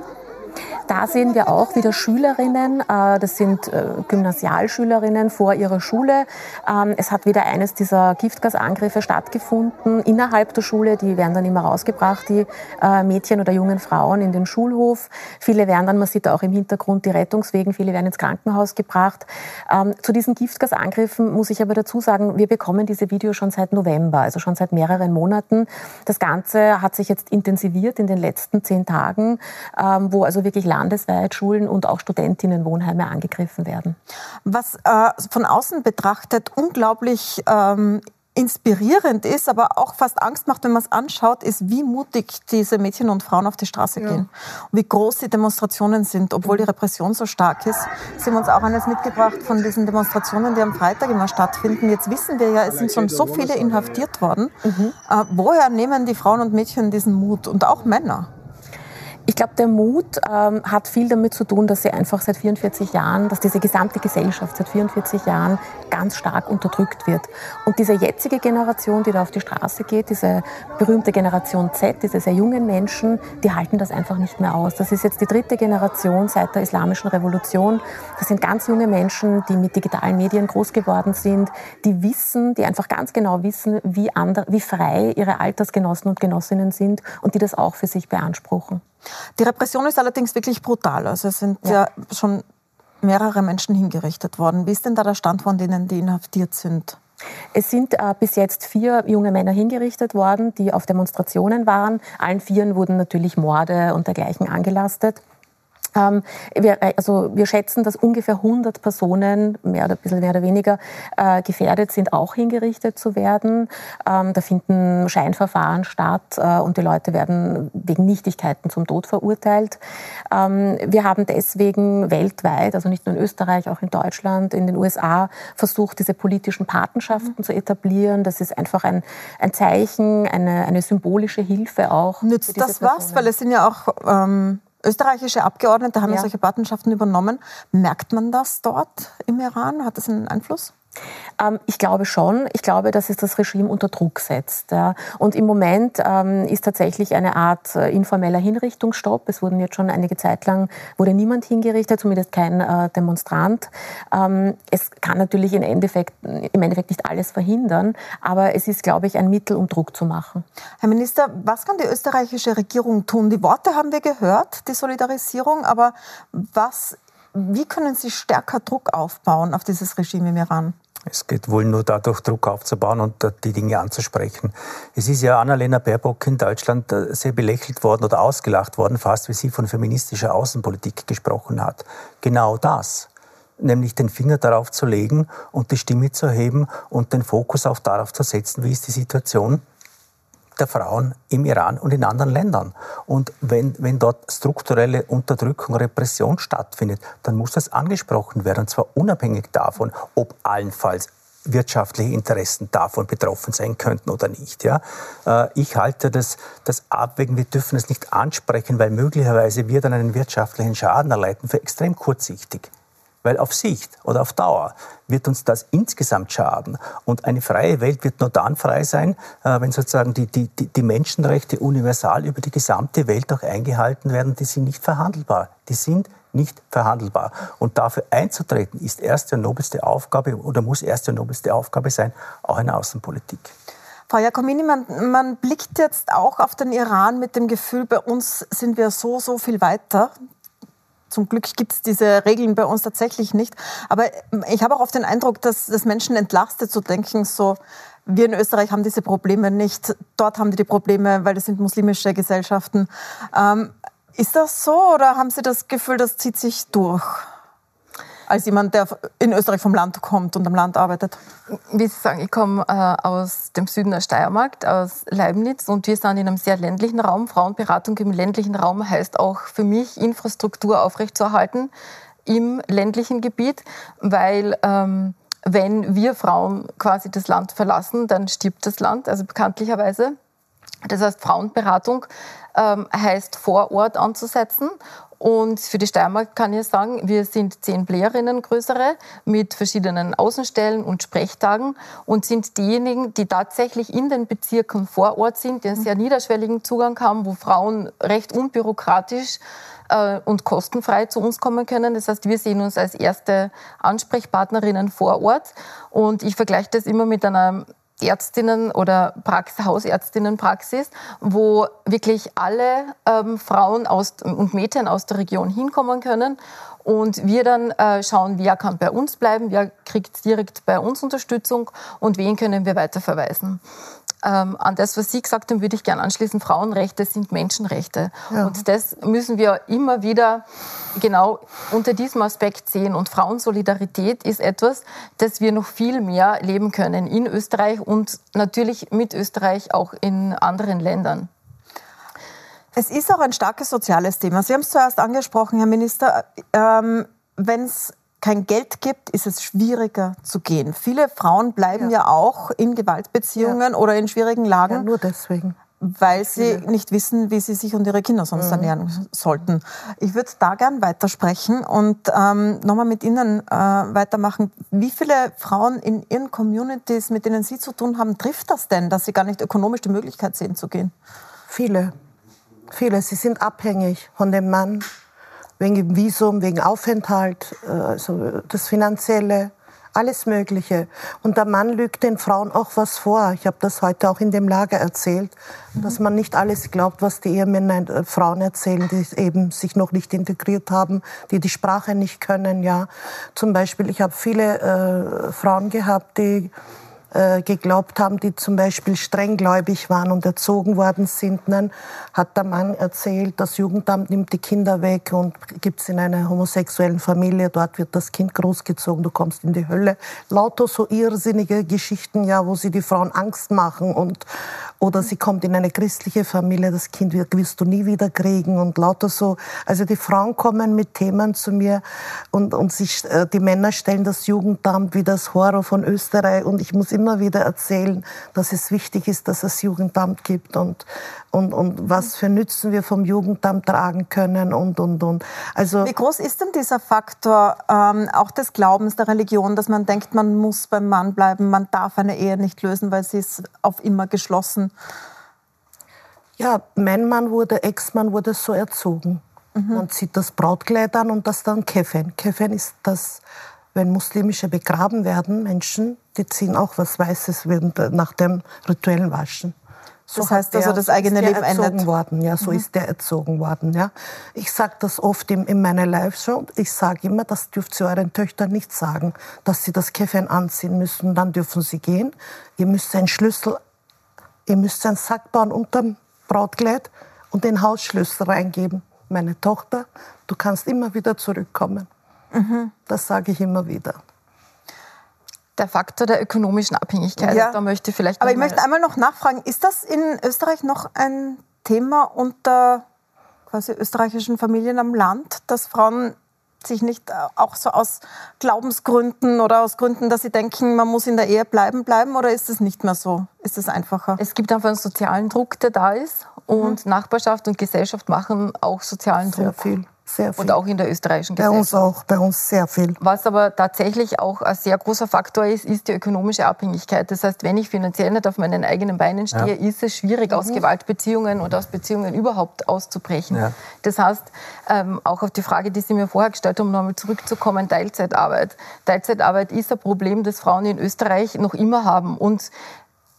Da sehen wir auch wieder Schülerinnen, äh, das sind äh, Gymnasialschülerinnen vor ihrer Schule. Ähm, es hat wieder eines dieser Giftgasangriffe stattgefunden innerhalb der Schule. Die werden dann immer rausgebracht, die äh, Mädchen oder jungen Frauen in den Schulhof. Viele werden dann, man sieht auch im Hintergrund die Rettungswegen, viele werden ins Krankenhaus gebracht. Ähm, zu diesen Giftgasangriffen muss ich aber dazu sagen, wir bekommen diese Videos schon seit November, also schon seit mehreren Monaten. Das Ganze hat sich jetzt intensiviert in den letzten zehn Tagen, ähm, wo also wirklich landesweit Schulen und auch Studentinnenwohnheime angegriffen werden. Was äh, von außen betrachtet unglaublich ähm, inspirierend ist, aber auch fast Angst macht, wenn man es anschaut, ist, wie mutig diese Mädchen und Frauen auf die Straße ja. gehen. Und wie groß die Demonstrationen sind, obwohl die Repression so stark ist. Sie haben uns auch eines mitgebracht von diesen Demonstrationen, die am Freitag immer stattfinden. Jetzt wissen wir ja, es sind schon so viele inhaftiert worden. Mhm. Äh, woher nehmen die Frauen und Mädchen diesen Mut? Und auch Männer? Ich glaube, der Mut ähm, hat viel damit zu tun, dass sie einfach seit 44 Jahren, dass diese gesamte Gesellschaft seit 44 Jahren ganz stark unterdrückt wird. Und diese jetzige Generation, die da auf die Straße geht, diese berühmte Generation Z, diese sehr jungen Menschen, die halten das einfach nicht mehr aus. Das ist jetzt die dritte Generation seit der Islamischen Revolution. Das sind ganz junge Menschen, die mit digitalen Medien groß geworden sind, die wissen, die einfach ganz genau wissen, wie, wie frei ihre Altersgenossen und Genossinnen sind und die das auch für sich beanspruchen. Die Repression ist allerdings wirklich brutal. Also es sind ja, ja schon mehrere Menschen hingerichtet worden. Wie ist denn da der Stand von denen, die inhaftiert sind? Es sind äh, bis jetzt vier junge Männer hingerichtet worden, die auf Demonstrationen waren. Allen vieren wurden natürlich Morde und dergleichen angelastet. Ähm, wir, äh, also wir schätzen, dass ungefähr 100 Personen, mehr oder ein bisschen mehr oder weniger, äh, gefährdet sind, auch hingerichtet zu werden. Ähm, da finden Scheinverfahren statt äh, und die Leute werden wegen Nichtigkeiten zum Tod verurteilt. Ähm, wir haben deswegen weltweit, also nicht nur in Österreich, auch in Deutschland, in den USA, versucht, diese politischen Patenschaften mhm. zu etablieren. Das ist einfach ein, ein Zeichen, eine, eine symbolische Hilfe auch. Nützt das was? Weil es sind ja auch ähm Österreichische Abgeordnete haben ja. solche Patenschaften übernommen. Merkt man das dort im Iran? Hat das einen Einfluss? Ähm, ich glaube schon. Ich glaube, dass es das Regime unter Druck setzt. Und im Moment ähm, ist tatsächlich eine Art äh, informeller Hinrichtungsstopp. Es wurden jetzt schon einige Zeit lang, wurde niemand hingerichtet, zumindest kein äh, Demonstrant. Ähm, es kann natürlich im Endeffekt, im Endeffekt nicht alles verhindern, aber es ist, glaube ich, ein Mittel, um Druck zu machen. Herr Minister, was kann die österreichische Regierung tun? Die Worte haben wir gehört, die Solidarisierung, aber was, wie können Sie stärker Druck aufbauen auf dieses Regime im Iran? Es geht wohl nur dadurch, Druck aufzubauen und die Dinge anzusprechen. Es ist ja Annalena Baerbock in Deutschland äh, sehr belächelt worden oder ausgelacht worden, fast wie sie von feministischer Außenpolitik gesprochen hat. Genau das nämlich den Finger darauf zu legen und die Stimme zu erheben und den Fokus auch darauf zu setzen, wie ist die Situation der Frauen im Iran und in anderen Ländern. Und wenn, wenn dort strukturelle Unterdrückung, Repression stattfindet, dann muss das angesprochen werden, und zwar unabhängig davon, ob allenfalls wirtschaftliche Interessen davon betroffen sein könnten oder nicht. Ja? Äh, ich halte das, das Abwägen, wir dürfen es nicht ansprechen, weil möglicherweise wir dann einen wirtschaftlichen Schaden erleiden, für extrem kurzsichtig. Weil auf Sicht oder auf Dauer wird uns das insgesamt schaden. Und eine freie Welt wird nur dann frei sein, äh, wenn sozusagen die, die, die Menschenrechte universal über die gesamte Welt auch eingehalten werden. Die sind nicht verhandelbar. Die sind nicht verhandelbar. Und dafür einzutreten, ist erste und nobelste Aufgabe oder muss erste und nobelste Aufgabe sein, auch in der Außenpolitik. Frau Jacomini, man, man, blickt jetzt auch auf den Iran mit dem Gefühl, bei uns sind wir so, so viel weiter. Zum Glück gibt es diese Regeln bei uns tatsächlich nicht. Aber ich habe auch oft den Eindruck, dass das Menschen entlastet zu denken, so, wir in Österreich haben diese Probleme nicht, dort haben die die Probleme, weil das sind muslimische Gesellschaften. Ähm, ist das so oder haben Sie das Gefühl, das zieht sich durch? Als jemand, der in Österreich vom Land kommt und am Land arbeitet? Wie Sie sagen, ich komme äh, aus dem Süden der Steiermark, aus Leibniz und wir sind in einem sehr ländlichen Raum. Frauenberatung im ländlichen Raum heißt auch für mich, Infrastruktur aufrechtzuerhalten im ländlichen Gebiet, weil ähm, wenn wir Frauen quasi das Land verlassen, dann stirbt das Land, also bekanntlicherweise. Das heißt, Frauenberatung ähm, heißt vor Ort anzusetzen und für die Steiermark kann ich sagen, wir sind zehn Playerinnen größere mit verschiedenen Außenstellen und Sprechtagen und sind diejenigen, die tatsächlich in den Bezirken vor Ort sind, die einen sehr niederschwelligen Zugang haben, wo Frauen recht unbürokratisch äh, und kostenfrei zu uns kommen können. Das heißt, wir sehen uns als erste Ansprechpartnerinnen vor Ort. Und ich vergleiche das immer mit einer Ärztinnen oder Praxis, Hausärztinnenpraxis, wo wirklich alle ähm, Frauen aus, und Mädchen aus der Region hinkommen können. Und wir dann äh, schauen, wer kann bei uns bleiben, wer kriegt direkt bei uns Unterstützung und wen können wir weiterverweisen ähm, an das, was Sie gesagt haben, würde ich gerne anschließen. Frauenrechte sind Menschenrechte. Ja. Und das müssen wir immer wieder genau unter diesem Aspekt sehen. Und Frauensolidarität ist etwas, das wir noch viel mehr leben können in Österreich und natürlich mit Österreich auch in anderen Ländern. Es ist auch ein starkes soziales Thema. Sie haben es zuerst angesprochen, Herr Minister. Ähm, Wenn es kein Geld gibt, ist es schwieriger zu gehen. Viele Frauen bleiben ja, ja auch in Gewaltbeziehungen ja. oder in schwierigen Lagen. Ja, nur deswegen. Weil sie nicht wissen, wie sie sich und ihre Kinder sonst mhm. ernähren sollten. Ich würde da gern weitersprechen und ähm, nochmal mit Ihnen äh, weitermachen. Wie viele Frauen in Ihren Communities, mit denen Sie zu tun haben, trifft das denn, dass sie gar nicht ökonomisch die Möglichkeit sehen zu gehen? Viele. Viele. Sie sind abhängig von dem Mann, wegen Visum, wegen Aufenthalt, äh, also das Finanzielle, alles Mögliche. Und der Mann lügt den Frauen auch was vor. Ich habe das heute auch in dem Lager erzählt, mhm. dass man nicht alles glaubt, was die Ehemänner äh, Frauen erzählen, die eben sich noch nicht integriert haben, die die Sprache nicht können. Ja, zum Beispiel, ich habe viele äh, Frauen gehabt, die geglaubt haben, die zum Beispiel strenggläubig waren und erzogen worden sind. Dann hat der Mann erzählt, das Jugendamt nimmt die Kinder weg und gibt es in einer homosexuellen Familie, dort wird das Kind großgezogen, du kommst in die Hölle. Lauter so irrsinnige Geschichten, ja, wo sie die Frauen Angst machen und Oder sie kommt in eine christliche Familie, das Kind wirst du nie wieder kriegen und lauter so. Also die Frauen kommen mit Themen zu mir und, und sich, äh, die Männer stellen das Jugendamt wie das Horror von Österreich und ich muss immer wieder erzählen, dass es wichtig ist, dass es Jugendamt gibt und, und, und was für Nützen wir vom Jugendamt tragen können und, und, und. Also Wie groß ist denn dieser Faktor ähm, auch des Glaubens, der Religion, dass man denkt, man muss beim Mann bleiben, man darf eine Ehe nicht lösen, weil sie ist auf immer geschlossen? Ja, mein Mann wurde, Ex-Mann wurde so erzogen. Mhm. Man zieht das Brautkleid an und das dann Kefen. Kefen ist das, wenn Muslimische begraben werden, Menschen, die ziehen auch was Weißes nach dem rituellen Waschen. So das heißt also, das eigene Leben erzogen worden. Ja, so mhm. ist der erzogen worden. Ja. Ich sage das oft in, in meiner Live-Show. Ich sage immer, das dürft ihr euren Töchtern nicht sagen, dass sie das Kefen anziehen müssen. Dann dürfen sie gehen. Ihr müsst einen Schlüssel, ihr müsst einen Sack bauen unterm Brautkleid und den Hausschlüssel reingeben. Meine Tochter, du kannst immer wieder zurückkommen. Mhm. Das sage ich immer wieder. Der Faktor der ökonomischen Abhängigkeit, ja. da möchte ich vielleicht. Aber ich möchte einmal noch nachfragen: Ist das in Österreich noch ein Thema unter quasi österreichischen Familien am Land, dass Frauen sich nicht äh, auch so aus Glaubensgründen oder aus Gründen, dass sie denken, man muss in der Ehe bleiben, bleiben? Oder ist es nicht mehr so? Ist es einfacher? Es gibt einfach einen sozialen Druck, der da ist. Und mhm. Nachbarschaft und Gesellschaft machen auch sozialen Sehr Druck. Viel. Sehr viel. Und auch in der österreichischen Gesellschaft. Bei uns auch, bei uns sehr viel. Was aber tatsächlich auch ein sehr großer Faktor ist, ist die ökonomische Abhängigkeit. Das heißt, wenn ich finanziell nicht auf meinen eigenen Beinen stehe, ja. ist es schwierig, mhm. aus Gewaltbeziehungen und aus Beziehungen überhaupt auszubrechen. Ja. Das heißt, ähm, auch auf die Frage, die Sie mir vorher gestellt haben, um nochmal zurückzukommen, Teilzeitarbeit. Teilzeitarbeit ist ein Problem, das Frauen in Österreich noch immer haben. Und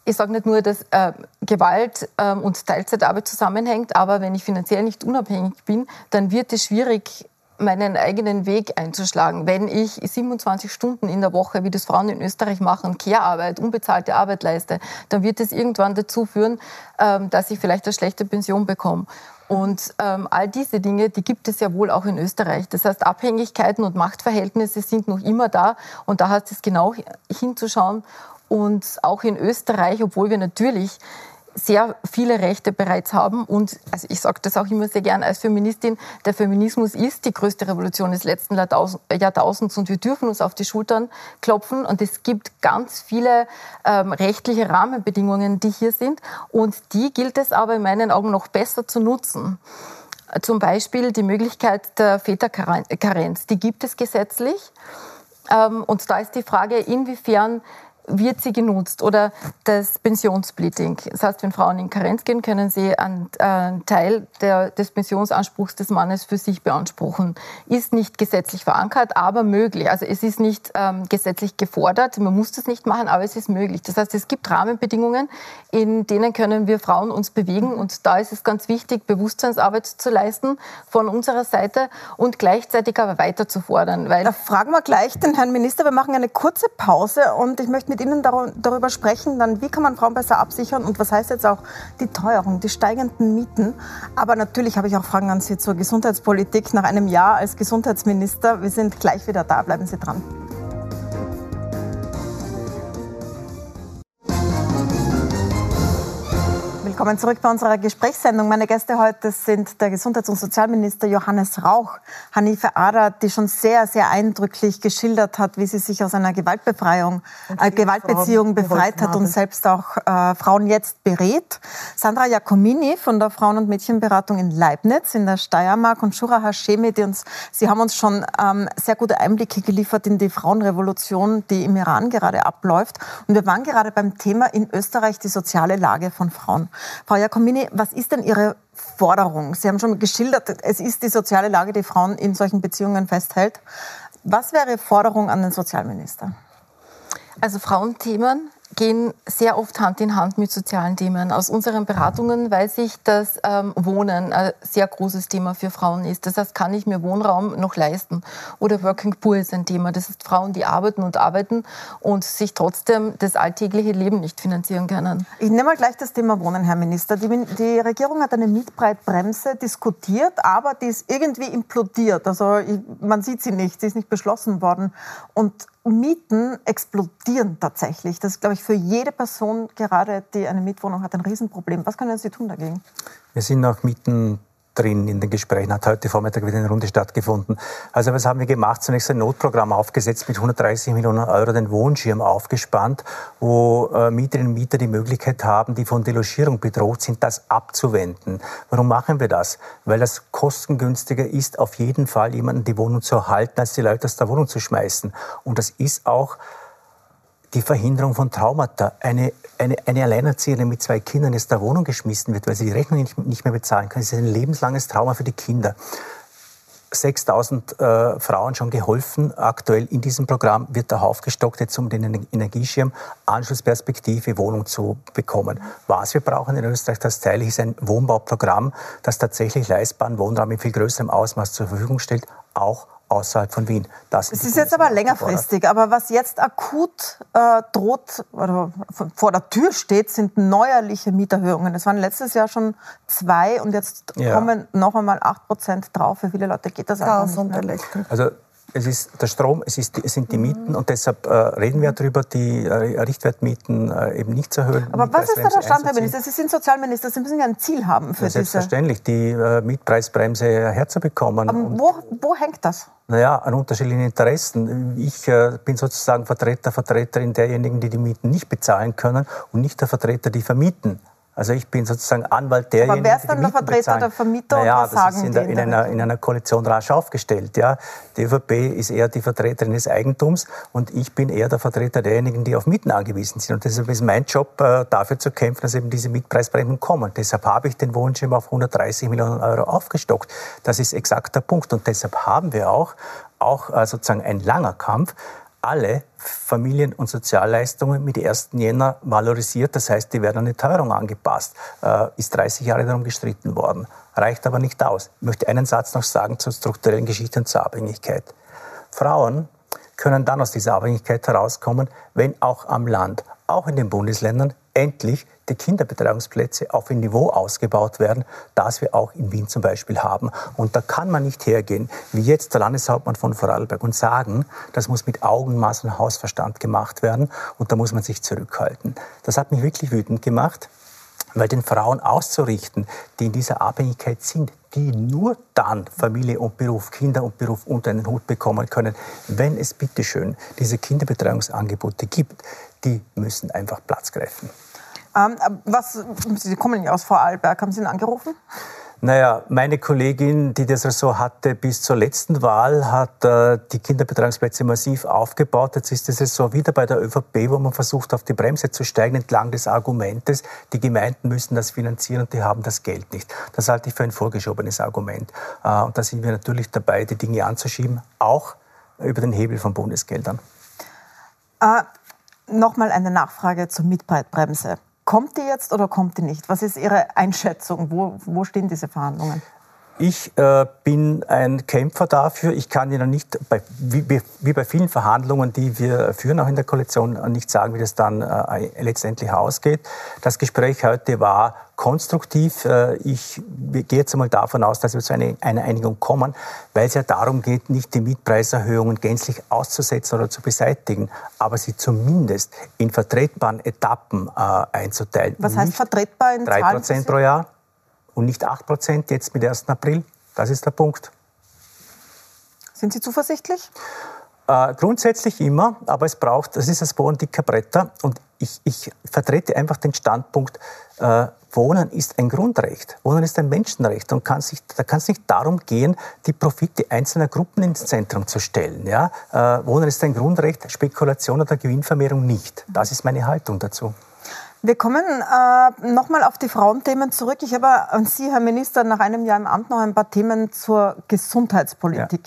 ich sage nicht nur, dass äh, Gewalt ähm, und Teilzeitarbeit zusammenhängt, aber wenn ich finanziell nicht unabhängig bin, dann wird es schwierig, meinen eigenen Weg einzuschlagen. Wenn ich 27 Stunden in der Woche, wie das Frauen in Österreich machen, Care-Arbeit, unbezahlte Arbeit leiste, dann wird es irgendwann dazu führen, ähm, dass ich vielleicht eine schlechte Pension bekomme. Und ähm, all diese Dinge, die gibt es ja wohl auch in Österreich. Das heißt, Abhängigkeiten und Machtverhältnisse sind noch immer da. Und da heißt es genau hinzuschauen und auch in Österreich, obwohl wir natürlich sehr viele Rechte bereits haben. Und also ich sage das auch immer sehr gern als Feministin, der Feminismus ist die größte Revolution des letzten Jahrtausends und wir dürfen uns auf die Schultern klopfen. Und es gibt ganz viele ähm, rechtliche Rahmenbedingungen, die hier sind. Und die gilt es aber in meinen Augen noch besser zu nutzen. Zum Beispiel die Möglichkeit der Väterkarenz, die gibt es gesetzlich. Ähm, und da ist die Frage, inwiefern wird sie genutzt oder das Pensionssplitting. Das heißt, wenn Frauen in Karenz gehen, können sie einen, Teil der, des Pensionsanspruchs des Mannes für sich beanspruchen. Ist nicht gesetzlich verankert, aber möglich. Also es ist nicht ähm, gesetzlich gefordert, man muss das nicht machen, aber es ist möglich. Das heißt, es gibt Rahmenbedingungen, in denen können wir Frauen uns bewegen und da ist es ganz wichtig, Bewusstseinsarbeit zu leisten von unserer Seite und gleichzeitig aber weiter zu fordern. Weil da fragen wir gleich den Herrn Minister, wir machen eine kurze Pause und ich möchte mit Ihnen darüber sprechen, dann wie kann man Frauen besser absichern und was heißt jetzt auch die Teuerung, die steigenden Mieten. Aber natürlich habe ich auch Fragen an Sie zur Gesundheitspolitik nach einem Jahr als Gesundheitsminister. Wir sind gleich wieder da, bleiben Sie dran. Willkommen zurück bei unserer Gesprächssendung. Meine Gäste heute sind der Gesundheits- und Sozialminister Johannes Rauch, Hanife Ada, die schon sehr, sehr eindrücklich geschildert hat, wie sie sich aus einer Gewaltbefreiung, äh, Gewaltbeziehung befreit hat und selbst auch äh, Frauen jetzt berät. Sandra Jacomini von der Frauen- und Mädchenberatung in Leibniz in der Steiermark und Shura Hashemi, die uns, sie haben uns schon ähm, sehr gute Einblicke geliefert in die Frauenrevolution, die im Iran gerade abläuft. Und wir waren gerade beim Thema in Österreich die soziale Lage von Frauen. Frau Jacomini, was ist denn Ihre Forderung? Sie haben schon geschildert, es ist die soziale Lage, die Frauen in solchen Beziehungen festhält. Was wäre Ihre Forderung an den Sozialminister? Also Frauenthemen gehen sehr oft Hand in Hand mit sozialen Themen. Aus unseren Beratungen weiß ich, dass ähm, Wohnen ein sehr großes Thema für Frauen ist. Das heißt, kann ich mir Wohnraum noch leisten? Oder Working Poor ist ein Thema. Das heißt, Frauen, die arbeiten und arbeiten und sich trotzdem das alltägliche Leben nicht finanzieren können. Ich nehme mal gleich das Thema Wohnen, Herr Minister. Die, die Regierung hat eine Mietbreitbremse diskutiert, aber die ist irgendwie implodiert. Also man sieht sie nicht, sie ist nicht beschlossen worden. Und Mieten explodieren tatsächlich. Das ist, glaube ich, für jede Person gerade, die eine Mietwohnung hat, ein Riesenproblem. Was können Sie tun dagegen? Wir sind nach Mieten drin in den Gesprächen, hat heute Vormittag wieder eine Runde stattgefunden. Also was haben wir gemacht? Zunächst ein Notprogramm aufgesetzt mit 130 Millionen Euro, den Wohnschirm aufgespannt, wo äh, Mieterinnen und Mieter die Möglichkeit haben, die von Delogierung bedroht sind, das abzuwenden. Warum machen wir das? Weil das kostengünstiger ist, auf jeden Fall jemanden die Wohnung zu erhalten, als die Leute aus der Wohnung zu schmeißen. Und das ist auch die Verhinderung von Traumata. Eine, eine, eine Alleinerziehende mit zwei Kindern jetzt der Wohnung geschmissen wird, weil sie die Rechnung nicht, nicht mehr bezahlen kann, das ist ein lebenslanges Trauma für die Kinder. 6000 äh, Frauen schon geholfen. Aktuell in diesem Programm wird der aufgestockt, jetzt um den Energieschirm Anschlussperspektive Wohnung zu bekommen. Was wir brauchen in Österreich, das teile ich, ist ein Wohnbauprogramm, das tatsächlich leistbaren Wohnraum in viel größerem Ausmaß zur Verfügung stellt, auch außerhalb von Wien. Das es ist jetzt aber längerfristig. Aber was jetzt akut äh, droht oder vor der Tür steht, sind neuerliche Mieterhöhungen. Es waren letztes Jahr schon zwei und jetzt ja. kommen noch einmal acht Prozent drauf. Für viele Leute geht das einfach nicht mehr. Also es ist der Strom, es, ist, es sind die Mieten und deshalb äh, reden wir darüber, die äh, Richtwertmieten äh, eben nicht zu erhöhen. Aber was ist da der Stand, Herr Minister? Sie sind Sozialminister, Sie müssen ja ein Ziel haben für ja, Selbstverständlich, die äh, Mietpreisbremse herzubekommen. Aber wo, wo hängt das? Naja, an unterschiedlichen Interessen. Ich äh, bin sozusagen Vertreter, Vertreterin derjenigen, die die Mieten nicht bezahlen können und nicht der Vertreter, die vermieten. Also ich bin sozusagen Anwalt derjenigen, Aber wer ist dann der Vertreter bezahlen. der Vermieter naja, und was das ist in, der, in, einer, in einer Koalition rasch aufgestellt. Ja. Die ÖVP ist eher die Vertreterin des Eigentums und ich bin eher der Vertreter derjenigen, die auf Mieten angewiesen sind. Und deshalb ist mein Job, äh, dafür zu kämpfen, dass eben diese Mietpreisbremsen kommen. Deshalb habe ich den Wohnschirm auf 130 Millionen Euro aufgestockt. Das ist exakt der Punkt. Und deshalb haben wir auch, auch äh, sozusagen ein langer Kampf, alle Familien- und Sozialleistungen mit 1. Jänner valorisiert. Das heißt, die werden an die Teuerung angepasst. Äh, ist 30 Jahre darum gestritten worden. Reicht aber nicht aus. Ich möchte einen Satz noch sagen zur strukturellen Geschichte und zur Abhängigkeit. Frauen können dann aus dieser Abhängigkeit herauskommen, wenn auch am Land, auch in den Bundesländern, endlich die Kinderbetreuungsplätze auf ein Niveau ausgebaut werden, das wir auch in Wien zum Beispiel haben. Und da kann man nicht hergehen, wie jetzt der Landeshauptmann von Vorarlberg, und sagen, das muss mit Augenmaß und Hausverstand gemacht werden und da muss man sich zurückhalten. Das hat mich wirklich wütend gemacht, weil den Frauen auszurichten, die in dieser Abhängigkeit sind, die nur dann Familie und Beruf, Kinder und Beruf unter einen Hut bekommen können, wenn es bitteschön diese Kinderbetreuungsangebote gibt, die müssen einfach Platz greifen. Ähm, was, Sie kommen ja aus Vorarlberg, haben Sie ihn angerufen? Naja, meine Kollegin, die das so hatte bis zur letzten Wahl, hat äh, die Kinderbetreuungsplätze massiv aufgebaut. Jetzt ist es so wieder bei der ÖVP, wo man versucht, auf die Bremse zu steigen, entlang des Argumentes, die Gemeinden müssen das finanzieren und die haben das Geld nicht. Das halte ich für ein vorgeschobenes Argument. Äh, und da sind wir natürlich dabei, die Dinge anzuschieben, auch über den Hebel von Bundesgeldern. Äh, Nochmal eine Nachfrage zur Mietbremse. Kommt die jetzt oder kommt die nicht? Was ist Ihre Einschätzung? Wo, wo stehen diese Verhandlungen? Ich äh, bin ein Kämpfer dafür. Ich kann Ihnen nicht, bei, wie, wie, bei vielen Verhandlungen, die wir führen, auch in der Koalition, nicht sagen, wie das dann äh, letztendlich ausgeht. Das Gespräch heute war konstruktiv. Äh, ich gehe jetzt einmal davon aus, dass wir zu einer, einer Einigung kommen, weil es ja darum geht, nicht die Mietpreiserhöhungen gänzlich auszusetzen oder zu beseitigen, aber sie zumindest in vertretbaren Etappen äh, einzuteilen. Was heißt vertretbar in Drei Prozent pro Jahr und nicht 8 Prozent jetzt mit 1. April. Das ist der Punkt. Sind Sie zuversichtlich? Äh, grundsätzlich immer, aber es braucht, das ist das Bohren dicker Bretter und ich, ich vertrete einfach den Standpunkt, äh, Wohnen ist ein Grundrecht, Wohnen ist ein Menschenrecht und kann sich, da kann es nicht darum gehen, die Profite einzelner Gruppen ins Zentrum zu stellen. Ja? Äh, Wohnen ist ein Grundrecht, Spekulation oder Gewinnvermehrung nicht. Das ist meine Haltung dazu. Wir kommen äh, nochmal auf die Frauenthemen zurück. Ich habe an Sie, Herr Minister, nach einem Jahr im Amt noch ein paar Themen zur Gesundheitspolitik.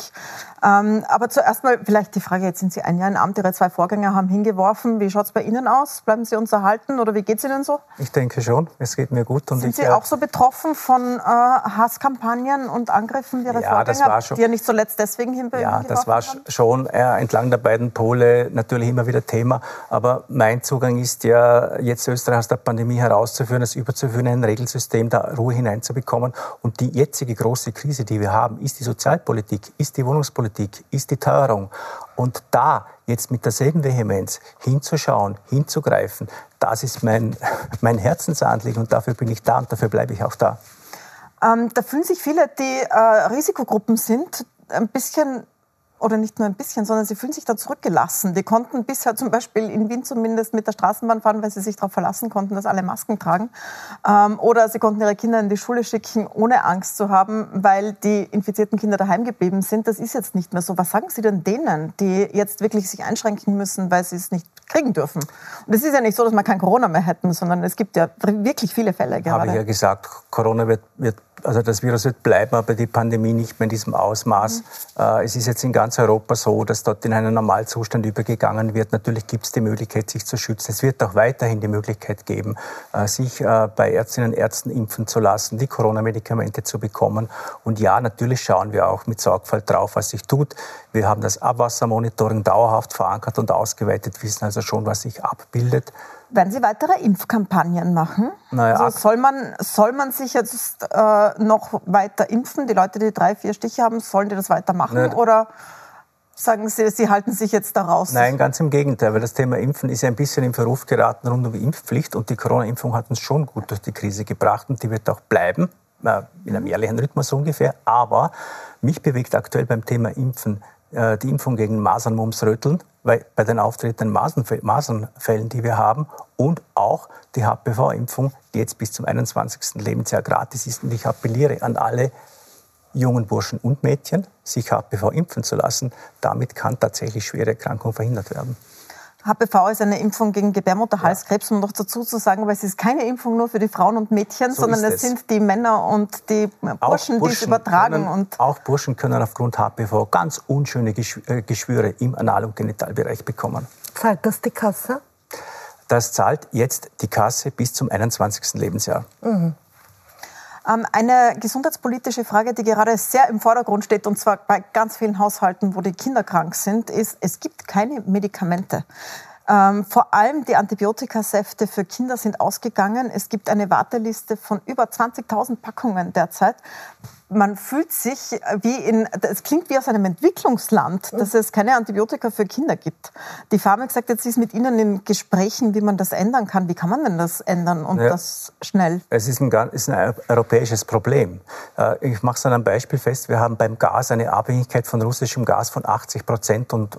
Ja. Ähm, aber zuerst mal vielleicht die Frage, jetzt sind Sie ein Jahr im Amt, Ihre zwei Vorgänger haben hingeworfen. Wie schaut es bei Ihnen aus? Bleiben Sie uns erhalten oder wie geht es Ihnen so? Ich denke schon, es geht mir gut. Und sind Sie auch so betroffen von äh, Hasskampagnen und Angriffen Ihrer ja, Vorgänger, schon, die ja nicht zuletzt deswegen hingeworfen Ja, das war haben? schon äh, entlang der beiden Pole natürlich immer wieder Thema. Aber mein Zugang ist ja jetzt Österreich Österreich aus der Pandemie herauszuführen, es überzuführen, ein Regelsystem da Ruhe hineinzubekommen. Und die jetzige große Krise, die wir haben, ist die Sozialpolitik, ist die Wohnungspolitik, ist die Teuerung. Und da jetzt mit derselben Vehemenz hinzuschauen, hinzugreifen, das ist mein, mein Herzensanliegen und dafür bin ich da und dafür bleibe ich auch da. Ähm, da fühlen sich viele, die äh, Risikogruppen sind, ein bisschen oder nicht nur ein bisschen, sondern sie fühlen sich da zurückgelassen. Die konnten bisher zum Beispiel in Wien zumindest mit der Straßenbahn fahren, weil sie sich darauf verlassen konnten, dass alle Masken tragen. Ähm, oder sie konnten ihre Kinder in die Schule schicken, ohne Angst zu haben, weil die infizierten Kinder daheim geblieben sind. Das ist jetzt nicht mehr so. Was sagen Sie denn denen, die jetzt wirklich sich einschränken müssen, weil sie es nicht kriegen dürfen? Und es ist ja nicht so, dass wir kein Corona mehr hätten, sondern es gibt ja wirklich viele Fälle gerade. Habe ich ja gesagt, Corona wird, wird also das Virus wird bleiben, aber die Pandemie nicht mehr in diesem Ausmaß. Mhm. Äh, es ist jetzt in ganz Europa so, dass dort in einen Normalzustand übergegangen wird. Natürlich gibt es die Möglichkeit, sich zu schützen. Es wird auch weiterhin die Möglichkeit geben, äh, sich äh, bei Ärztinnen und Ärzten impfen zu lassen, die Corona-Medikamente zu bekommen. Und ja, natürlich schauen wir auch mit Sorgfalt drauf, was sich tut. Wir haben das Abwassermonitoring dauerhaft verankert und ausgeweitet, wissen also schon, was sich abbildet. Werden Sie weitere Impfkampagnen machen? Naja, also soll, man, soll man sich jetzt äh, noch weiter impfen? Die Leute, die drei, vier Stiche haben, sollen die das weitermachen? Naja, Oder sagen Sie, Sie halten sich jetzt daraus? Nein, ganz im Gegenteil, weil das Thema Impfen ist ja ein bisschen in Verruf geraten rund um die Impfpflicht und die Corona-Impfung hat uns schon gut durch die Krise gebracht und die wird auch bleiben, äh, in einem jährlichen Rhythmus ungefähr. Aber mich bewegt aktuell beim Thema Impfen äh, die Impfung gegen Masern, Mumps, Röteln, bei den auftretenden Masernfällen, die wir haben, und auch die HPV-Impfung, die jetzt bis zum 21. Lebensjahr gratis ist. Und ich appelliere an alle jungen Burschen und Mädchen, sich HPV impfen zu lassen. Damit kann tatsächlich schwere Erkrankung verhindert werden. HPV ist eine Impfung gegen Gebärmutterhalskrebs, um noch dazu zu sagen, weil es ist keine Impfung nur für die Frauen und Mädchen, so sondern es, es sind die Männer und die Burschen, die es übertragen. Können, und auch Burschen können aufgrund HPV ganz unschöne äh, Geschwüre im Anal- und Genitalbereich bekommen. Zahlt das die Kasse? Das zahlt jetzt die Kasse bis zum 21. Lebensjahr. Mhm. Ähm, eine gesundheitspolitische Frage, die gerade sehr im Vordergrund steht, und zwar bei ganz vielen Haushalten, wo die Kinder krank sind, ist, es gibt keine Medikamente. Ähm, vor allem die Antibiotikasäfte für Kinder sind ausgegangen. Es gibt eine Warteliste von über 20.000 Packungen derzeit man fühlt sich wie in, es klingt wie aus einem Entwicklungsland, dass es keine Antibiotika für Kinder gibt. Die Pharma gesagt, jetzt ist mit Ihnen in Gesprächen, wie man das ändern kann. Wie kann man denn das ändern und ja, das schnell? Es ist ein, ist ein europäisches Problem. Äh, ich mache es an einem Beispiel fest. Wir haben beim Gas eine Abhängigkeit von russischem Gas von 80 Prozent und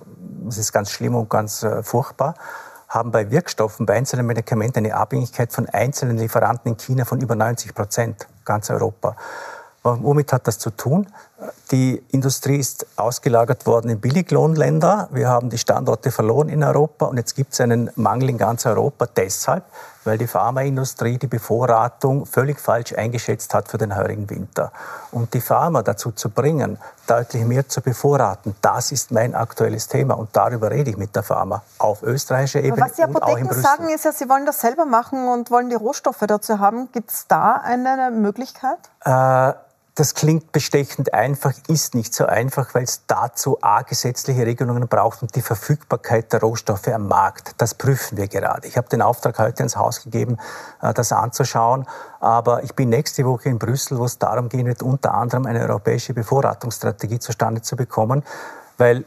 es ist ganz schlimm und ganz äh, furchtbar haben bei Wirkstoffen, bei einzelnen Medikamenten eine Abhängigkeit von einzelnen Lieferanten in China von über 90 Prozent, ganz Europa. Womit hat das zu tun? Die Industrie ist ausgelagert worden in Billiglohnländer. Wir haben die Standorte verloren in Europa und jetzt gibt es einen Mangel in ganz Europa deshalb, weil die Pharmaindustrie die Bevorratung völlig falsch eingeschätzt hat für den heurigen Winter. Und die Pharma dazu zu bringen, deutlich mehr zu bevorraten, das ist mein aktuelles Thema und darüber rede ich mit der Pharma auf österreichischer Ebene was die Apotheken sagen, ist ja, sie wollen das selber machen und wollen die Rohstoffe dazu haben. Gibt es da eine Möglichkeit? Äh, das klingt bestechend einfach, ist nicht so einfach, weil es dazu A, gesetzliche Regelungen braucht und die Verfügbarkeit der Rohstoffe am Markt. Das prüfen wir gerade. Ich habe den Auftrag heute ins Haus gegeben, äh, das anzuschauen. Aber ich bin nächste Woche in Brüssel, wo es darum gehen wird, unter anderem eine europäische Bevorratungsstrategie zustande zu bekommen, weil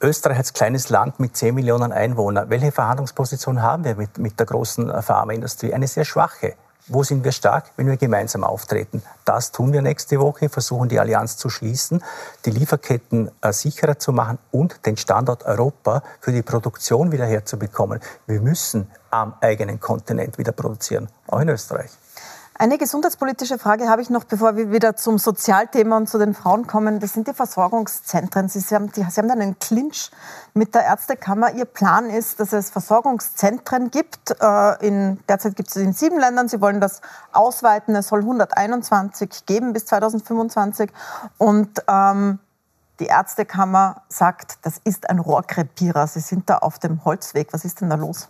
Österreich als kleines Land mit 10 Millionen Einwohnern, welche Verhandlungsposition haben wir mit, mit der großen äh, Pharmaindustrie? Eine sehr schwache. Wo sind wir stark, wenn wir gemeinsam auftreten? Das tun wir nächste Woche, versuchen die Allianz zu schließen, die Lieferketten äh, sicherer zu machen und den Standort Europa für die Produktion wieder herzubekommen. Wir müssen am eigenen Kontinent wieder produzieren, auch in Österreich. Eine gesundheitspolitische Frage habe ich noch, bevor wir wieder zum Sozialthema und zu den Frauen kommen. Das sind die Versorgungszentren. Sie haben, die, Sie haben einen Clinch mit der Ärztekammer. Ihr Plan ist, dass es Versorgungszentren gibt. Äh, in, derzeit gibt es in sieben Ländern. Sie wollen das ausweiten. Es soll 121 geben bis 2025. Und ähm, die Ärztekammer sagt, das ist ein Rohrkrepierer. Sie sind da auf dem Holzweg. Was ist denn da los?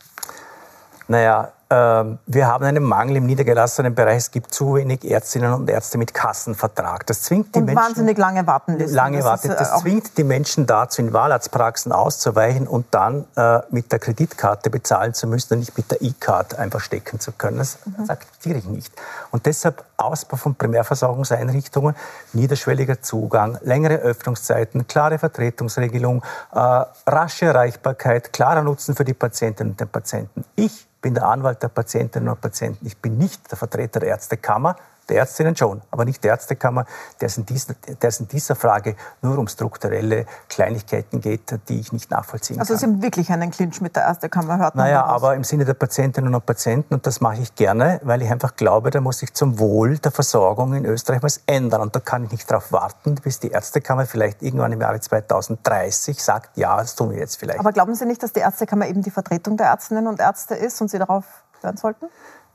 Naja, wir haben einen Mangel im niedergelassenen Bereich. Es gibt zu wenig Ärztinnen und Ärzte mit Kassenvertrag. Das zwingt die und Menschen. wahnsinnig lange Wartenlisten. Lange Warten. Das, das zwingt die Menschen dazu, in Wahlarztpraxen auszuweichen und dann äh, mit der Kreditkarte bezahlen zu müssen und nicht mit der E-Card einfach stecken zu können. Das, das akzeptiere ich nicht. Und deshalb Ausbau von Primärversorgungseinrichtungen, niederschwelliger Zugang, längere Öffnungszeiten, klare Vertretungsregelung, äh, rasche Erreichbarkeit, klarer Nutzen für die Patientinnen und den Patienten. Ich bin der Anwalt der Patientinnen und Patienten. Ich bin nicht der Vertreter der Ärztekammer der Ärztinnen schon, aber nicht der Ärztekammer, der es in dieser, der es in dieser Frage nur um strukturelle Kleinigkeiten geht, die ich nicht nachvollziehen also kann. Also Sie haben wirklich einen Clinch mit der Ärztekammer, hört man Naja, aber im Sinne der Patientinnen und Patienten, und das mache ich gerne, weil ich einfach glaube, da muss sich zum Wohl der Versorgung in Österreich was ändern. Und da kann ich nicht darauf warten, bis die Ärztekammer vielleicht irgendwann im Jahre 2030 sagt, ja, das tun wir jetzt vielleicht. Aber glauben Sie nicht, dass die Ärztekammer eben die Vertretung der Ärztinnen und Ärzte ist und Sie darauf hören sollten?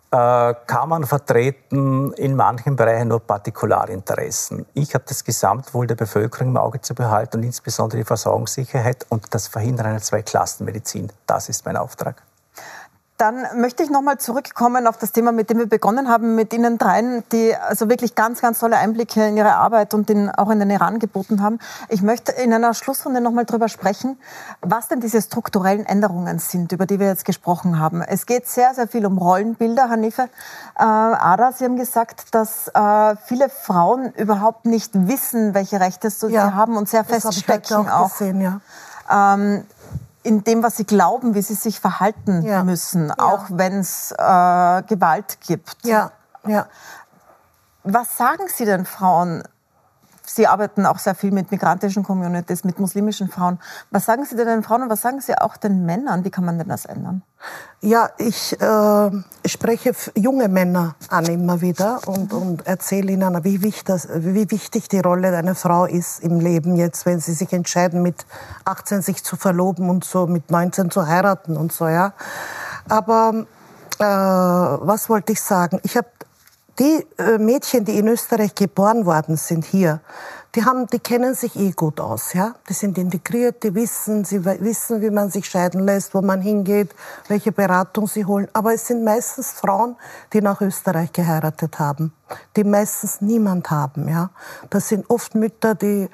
Äh, kann man vertreten in manchen Bereichen nur Partikularinteressen. Ich habe das Gesamtwohl der Bevölkerung im Auge zu behalten und insbesondere die Versorgungssicherheit und das Verhindern einer Zweiklassenmedizin. Das ist mein Auftrag. Dann möchte ich nochmal zurückkommen auf das Thema, mit dem wir begonnen haben, mit Ihnen dreien, die also wirklich ganz, ganz tolle Einblicke in Ihre Arbeit und in, auch in den Iran geboten haben. Ich möchte in einer Schlussrunde nochmal darüber sprechen, was denn diese strukturellen Änderungen sind, über die wir jetzt gesprochen haben. Es geht sehr, sehr viel um Rollenbilder, Hanife. Äh, Ada, Sie haben gesagt, dass äh, viele Frauen überhaupt nicht wissen, welche Rechte sie ja, haben und sehr feststecken auch. Gesehen, ja. Ähm, in dem, was sie glauben, wie sie sich verhalten ja. müssen, auch wenn es äh, Gewalt gibt. Ja, ja. Was sagen Sie denn Frauen Sie arbeiten auch sehr viel mit migrantischen Communities, mit muslimischen Frauen. Was sagen Sie denn den Frauen und was sagen Sie auch den Männern? Wie kann man denn das ändern? Ja, ich äh, spreche junge Männer an immer wieder und, und erzähle ihnen, wie wichtig, wie wichtig die Rolle einer Frau ist im Leben jetzt, wenn sie sich entscheiden, mit 18 sich zu verloben und so mit 19 zu heiraten und so, ja. Aber äh, was wollte ich sagen? Ich habe die äh, Mädchen, die in Österreich geboren worden sind hier, die haben, die kennen sich eh gut aus, ja. Die sind integriert, die wissen, sie wissen, wie man sich scheiden lässt, wo man hingeht, welche Beratung sie holen. Aber es sind meistens Frauen, die nach Österreich geheiratet haben, die meistens niemand haben, ja. Das sind oft Mütter, die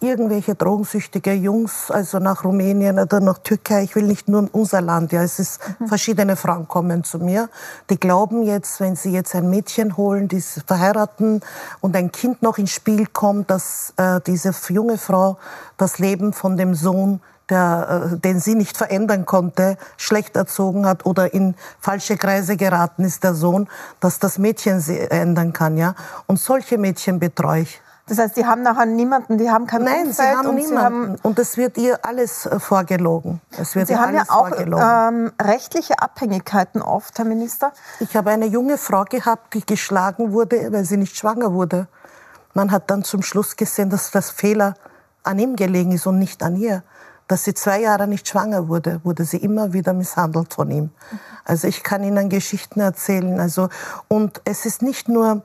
irgendwelche drogensüchtige Jungs, also nach Rumänien oder nach Türkei, ich will nicht nur unser Land, ja, es ist, mhm. verschiedene Frauen kommen zu mir, die glauben jetzt, wenn sie jetzt ein Mädchen holen, die verheiraten und ein Kind noch ins Spiel kommt, dass äh, diese junge Frau das Leben von dem Sohn der, äh, den sie nicht verändern konnte, schlecht erzogen hat oder in falsche Kreise geraten ist, der Sohn, dass das Mädchen sie ändern kann, ja. Und solche Mädchen betreue ich. Das heißt, die haben nachher niemanden, die haben kein Nein, Umfeld sie haben und niemanden. Sie haben und es wird ihr alles äh, vorgelogen. Es wird sie haben ja auch ähm, rechtliche Abhängigkeiten oft, Herr Minister. Ich habe eine junge Frau gehabt, die geschlagen wurde, weil sie nicht schwanger wurde. Man hat dann zum Schluss gesehen, dass das Fehler an ihm gelegen ist und nicht an ihr dass sie zwei Jahre nicht schwanger wurde, wurde sie immer wieder misshandelt von ihm. Also ich kann Ihnen Geschichten erzählen. Also und es ist nicht nur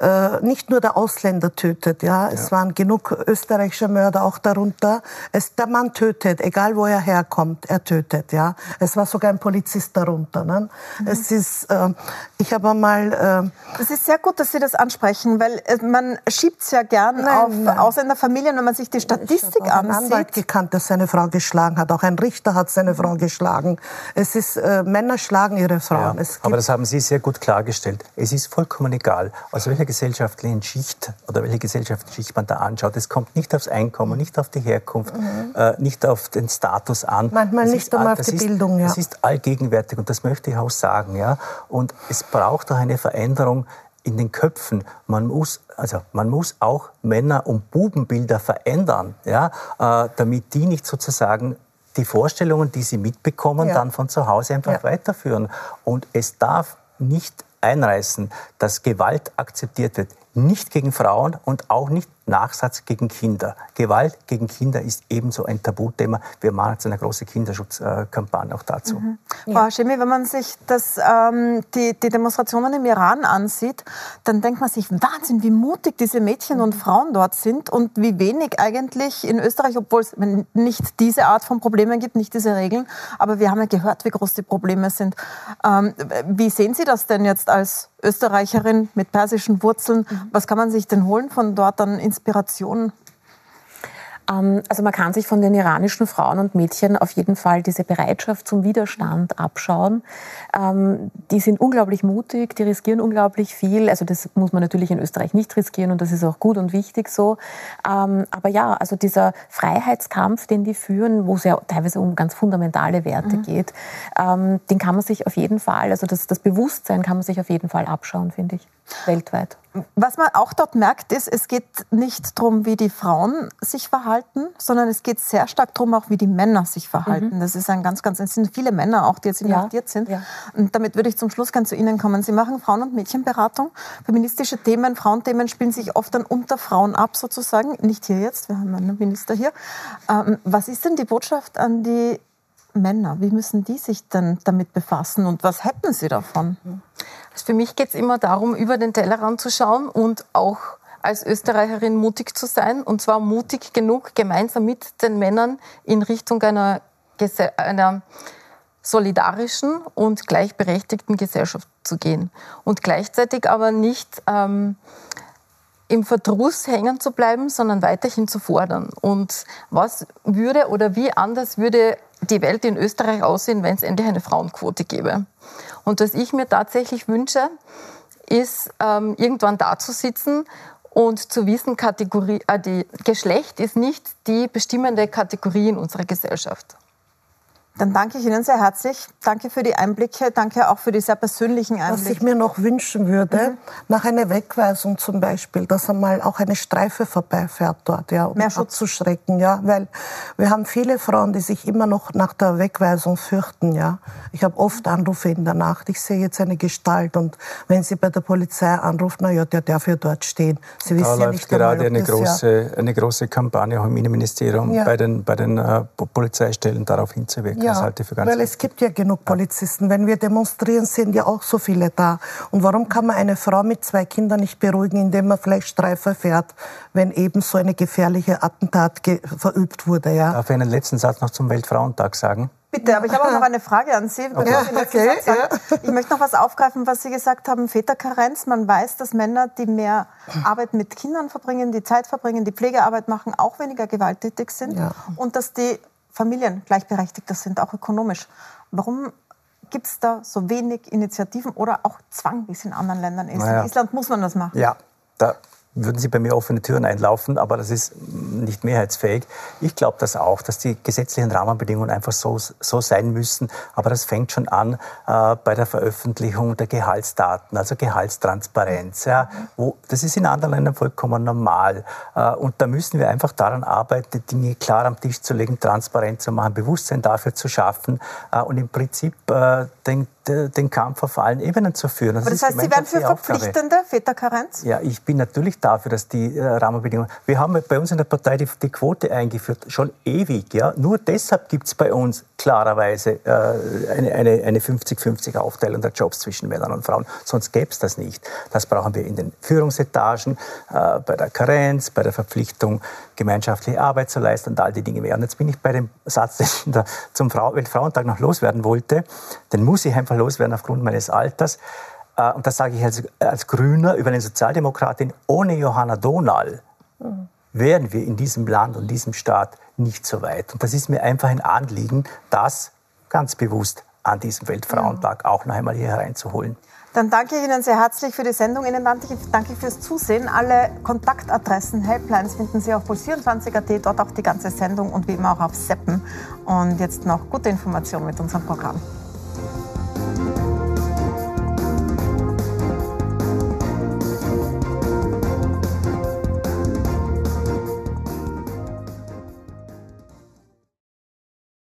äh, nicht nur der Ausländer tötet, ja. Es ja. waren genug österreichische Mörder auch darunter. Es, der Mann tötet, egal wo er herkommt, er tötet, ja. Es war sogar ein Polizist darunter. Ne? Mhm. Es ist, äh, ich habe mal. Äh, es ist sehr gut, dass Sie das ansprechen, weil äh, man schiebt es ja gern nein, auf nein. Ausländerfamilien, wenn man sich die Statistik ich ansieht. Einen Anwalt gekannt, der seine Frau geschlagen hat. Auch ein Richter hat seine Frau geschlagen. Es ist äh, Männer schlagen ihre Frauen. Ja, aber das haben Sie sehr gut klargestellt. Es ist vollkommen egal, aus welcher gesellschaftlichen Schicht oder welche gesellschaftliche Schicht man da anschaut. Es kommt nicht aufs Einkommen, nicht auf die Herkunft, mhm. äh, nicht auf den Status an. Manchmal das nicht einmal auf die ist, Bildung. Ja. Das ist allgegenwärtig und das möchte ich auch sagen. Ja? Und es braucht auch eine Veränderung in den Köpfen. Man muss, also man muss auch Männer- und Bubenbilder verändern, ja, äh, damit die nicht sozusagen die Vorstellungen, die sie mitbekommen, ja. dann von zu Hause einfach ja. weiterführen. Und es darf nicht einreißen, dass Gewalt akzeptiert wird. Nicht gegen Frauen und auch nicht Nachsatz gegen Kinder. Gewalt gegen Kinder ist ebenso ein Tabuthema. Wir machen jetzt eine große Kinderschutzkampagne auch dazu. Mhm. Ja. Frau Hashemi, wenn man sich das, ähm, die, die, Demonstrationen im Iran ansieht, dann denkt man sich, Wahnsinn, wie mutig diese Mädchen und Frauen dort sind und wie wenig eigentlich in Österreich, obwohl es nicht diese Art von Problemen gibt, nicht diese Regeln, aber wir haben ja gehört, wie groß die Probleme sind. Ähm, wie sehen Sie das denn jetzt als Österreicherin mit persischen Wurzeln? Mhm. Was kann man sich denn holen von dort an Inspiration? Ähm, also man kann sich von den iranischen Frauen und Mädchen auf jeden Fall diese Bereitschaft zum Widerstand abschauen. Ähm, die sind unglaublich mutig, die riskieren unglaublich viel. Also das muss man natürlich in Österreich nicht riskieren und das ist auch gut und wichtig so. Ähm, aber ja, also dieser Freiheitskampf, den die führen, wo es ja teilweise um ganz fundamentale Werte mhm. geht, den kann man sich auf jeden Fall, also das, das Bewusstsein kann man sich auf jeden Fall abschauen, finde ich, weltweit. Was man auch dort merkt, ist, es geht nicht darum, wie die Frauen sich verhalten, sondern es geht sehr stark darum, auch wie die Männer sich verhalten. Mhm. Das ist ein ganz, ganz, es sind viele Männer auch, die jetzt inhaftiert ja. sind. Ja. Und damit würde ich zum Schluss gerne zu Ihnen kommen. Sie machen Frauen- und Mädchenberatung. Feministische Themen, Frauenthemen spielen sich oft dann unter Frauen ab, sozusagen. Nicht hier jetzt, wir haben einen Minister hier. Ähm, was ist denn die Botschaft an die Männer? Wie müssen die sich denn damit befassen und was hätten sie davon? Also für mich geht es immer darum, über den Tellerrand zu schauen und auch als Österreicherin mutig zu sein. Und zwar mutig genug, gemeinsam mit den Männern in Richtung einer, einer solidarischen und gleichberechtigten Gesellschaft zu gehen. Und gleichzeitig aber nicht ähm, im Verdruss hängen zu bleiben, sondern weiterhin zu fordern. Und was würde oder wie anders würde die Welt in Österreich aussehen, wenn es endlich eine Frauenquote gäbe? Und was ich mir tatsächlich wünsche, ist ähm, irgendwann da zu sitzen und zu wissen, Kategorie, äh, die Geschlecht ist nicht die bestimmende Kategorie in unserer Gesellschaft. Dann danke ich Ihnen sehr herzlich. Danke für die Einblicke. Danke auch für die sehr persönlichen Einblicke. Was ich mir noch wünschen würde, mhm. nach einer Wegweisung zum Beispiel, dass einmal auch eine Streife vorbeifährt dort, ja, um Mehr Schutz zu schrecken, ja, weil wir haben viele Frauen, die sich immer noch nach der Wegweisung fürchten, ja. Ich habe oft Anrufe in der Nacht. Ich sehe jetzt eine Gestalt und wenn sie bei der Polizei anruft, na ja, der darf ja dort stehen. Sie da wissen ja nicht gerade einmal, eine große, ja eine große Kampagne auch im Innenministerium ja. bei den bei den äh, Polizeistellen darauf hinzuwirken. Ja, das halte ich für ganz weil es gibt ja genug Polizisten. Wenn wir demonstrieren, sind ja auch so viele da. Und warum kann man eine Frau mit zwei Kindern nicht beruhigen, indem man vielleicht Streife fährt, wenn eben so eine gefährliche Attentat verübt wurde? Ja? Darf ich einen letzten Satz noch zum Weltfrauentag sagen? Bitte, aber ich habe auch noch eine Frage an Sie. Okay. Ja, okay, ja. Ich möchte noch was aufgreifen, was Sie gesagt haben, Väterkarenz. Man weiß, dass Männer, die mehr Arbeit mit Kindern verbringen, die Zeit verbringen, die Pflegearbeit machen, auch weniger gewalttätig sind. Ja. Und dass die Familien gleichberechtigter sind, auch ökonomisch. Warum gibt es da so wenig Initiativen oder auch Zwang, wie es in anderen Ländern ist? Naja. In Island muss man das machen. Ja, da würden Sie bei mir offene Türen einlaufen, aber das ist nicht mehrheitsfähig. Ich glaube das auch, dass die gesetzlichen Rahmenbedingungen einfach so, so sein müssen. Aber das fängt schon an äh, bei der Veröffentlichung der Gehaltsdaten, also Gehaltstransparenz. Ja, wo, das ist in anderen Ländern vollkommen normal. Äh, und da müssen wir einfach daran arbeiten, die Dinge klar am Tisch zu legen, transparent zu machen, Bewusstsein dafür zu schaffen äh, und im Prinzip äh, den den Kampf auf allen Ebenen zu führen. Das Aber das heißt, Sie wären für verpflichtende Väterkarenz? Ja, ich bin natürlich dafür, dass die äh, Rahmenbedingungen. Wir haben bei uns in der Partei die, die Quote eingeführt, schon ewig. Ja? Nur deshalb gibt es bei uns klarerweise äh, eine, eine, eine 50-50 Aufteilung der Jobs zwischen Männern und Frauen. Sonst gäbe es das nicht. Das brauchen wir in den Führungsetagen, äh, bei der Karenz, bei der Verpflichtung, gemeinschaftliche Arbeit zu leisten und all die Dinge mehr. Und jetzt bin ich bei dem Satz, den ich zum Frau Weltfrauentag noch loswerden wollte. Den muss ich einfach loswerden aufgrund meines Alters. Äh, und das sage ich als, als Grüner über eine Sozialdemokratin. Ohne Johanna Donal wären wir in diesem Land und diesem Staat nicht so weit. Und das ist mir einfach ein Anliegen, das ganz bewusst an diesem Weltfrauentag auch noch einmal hier hereinzuholen. Dann danke ich Ihnen sehr herzlich für die Sendung. Ihnen danke ich fürs Zusehen. Alle Kontaktadressen, Helplines finden Sie auf puls24.at, dort auch die ganze Sendung und wie immer auch auf Seppen. Und jetzt noch gute Informationen mit unserem Programm.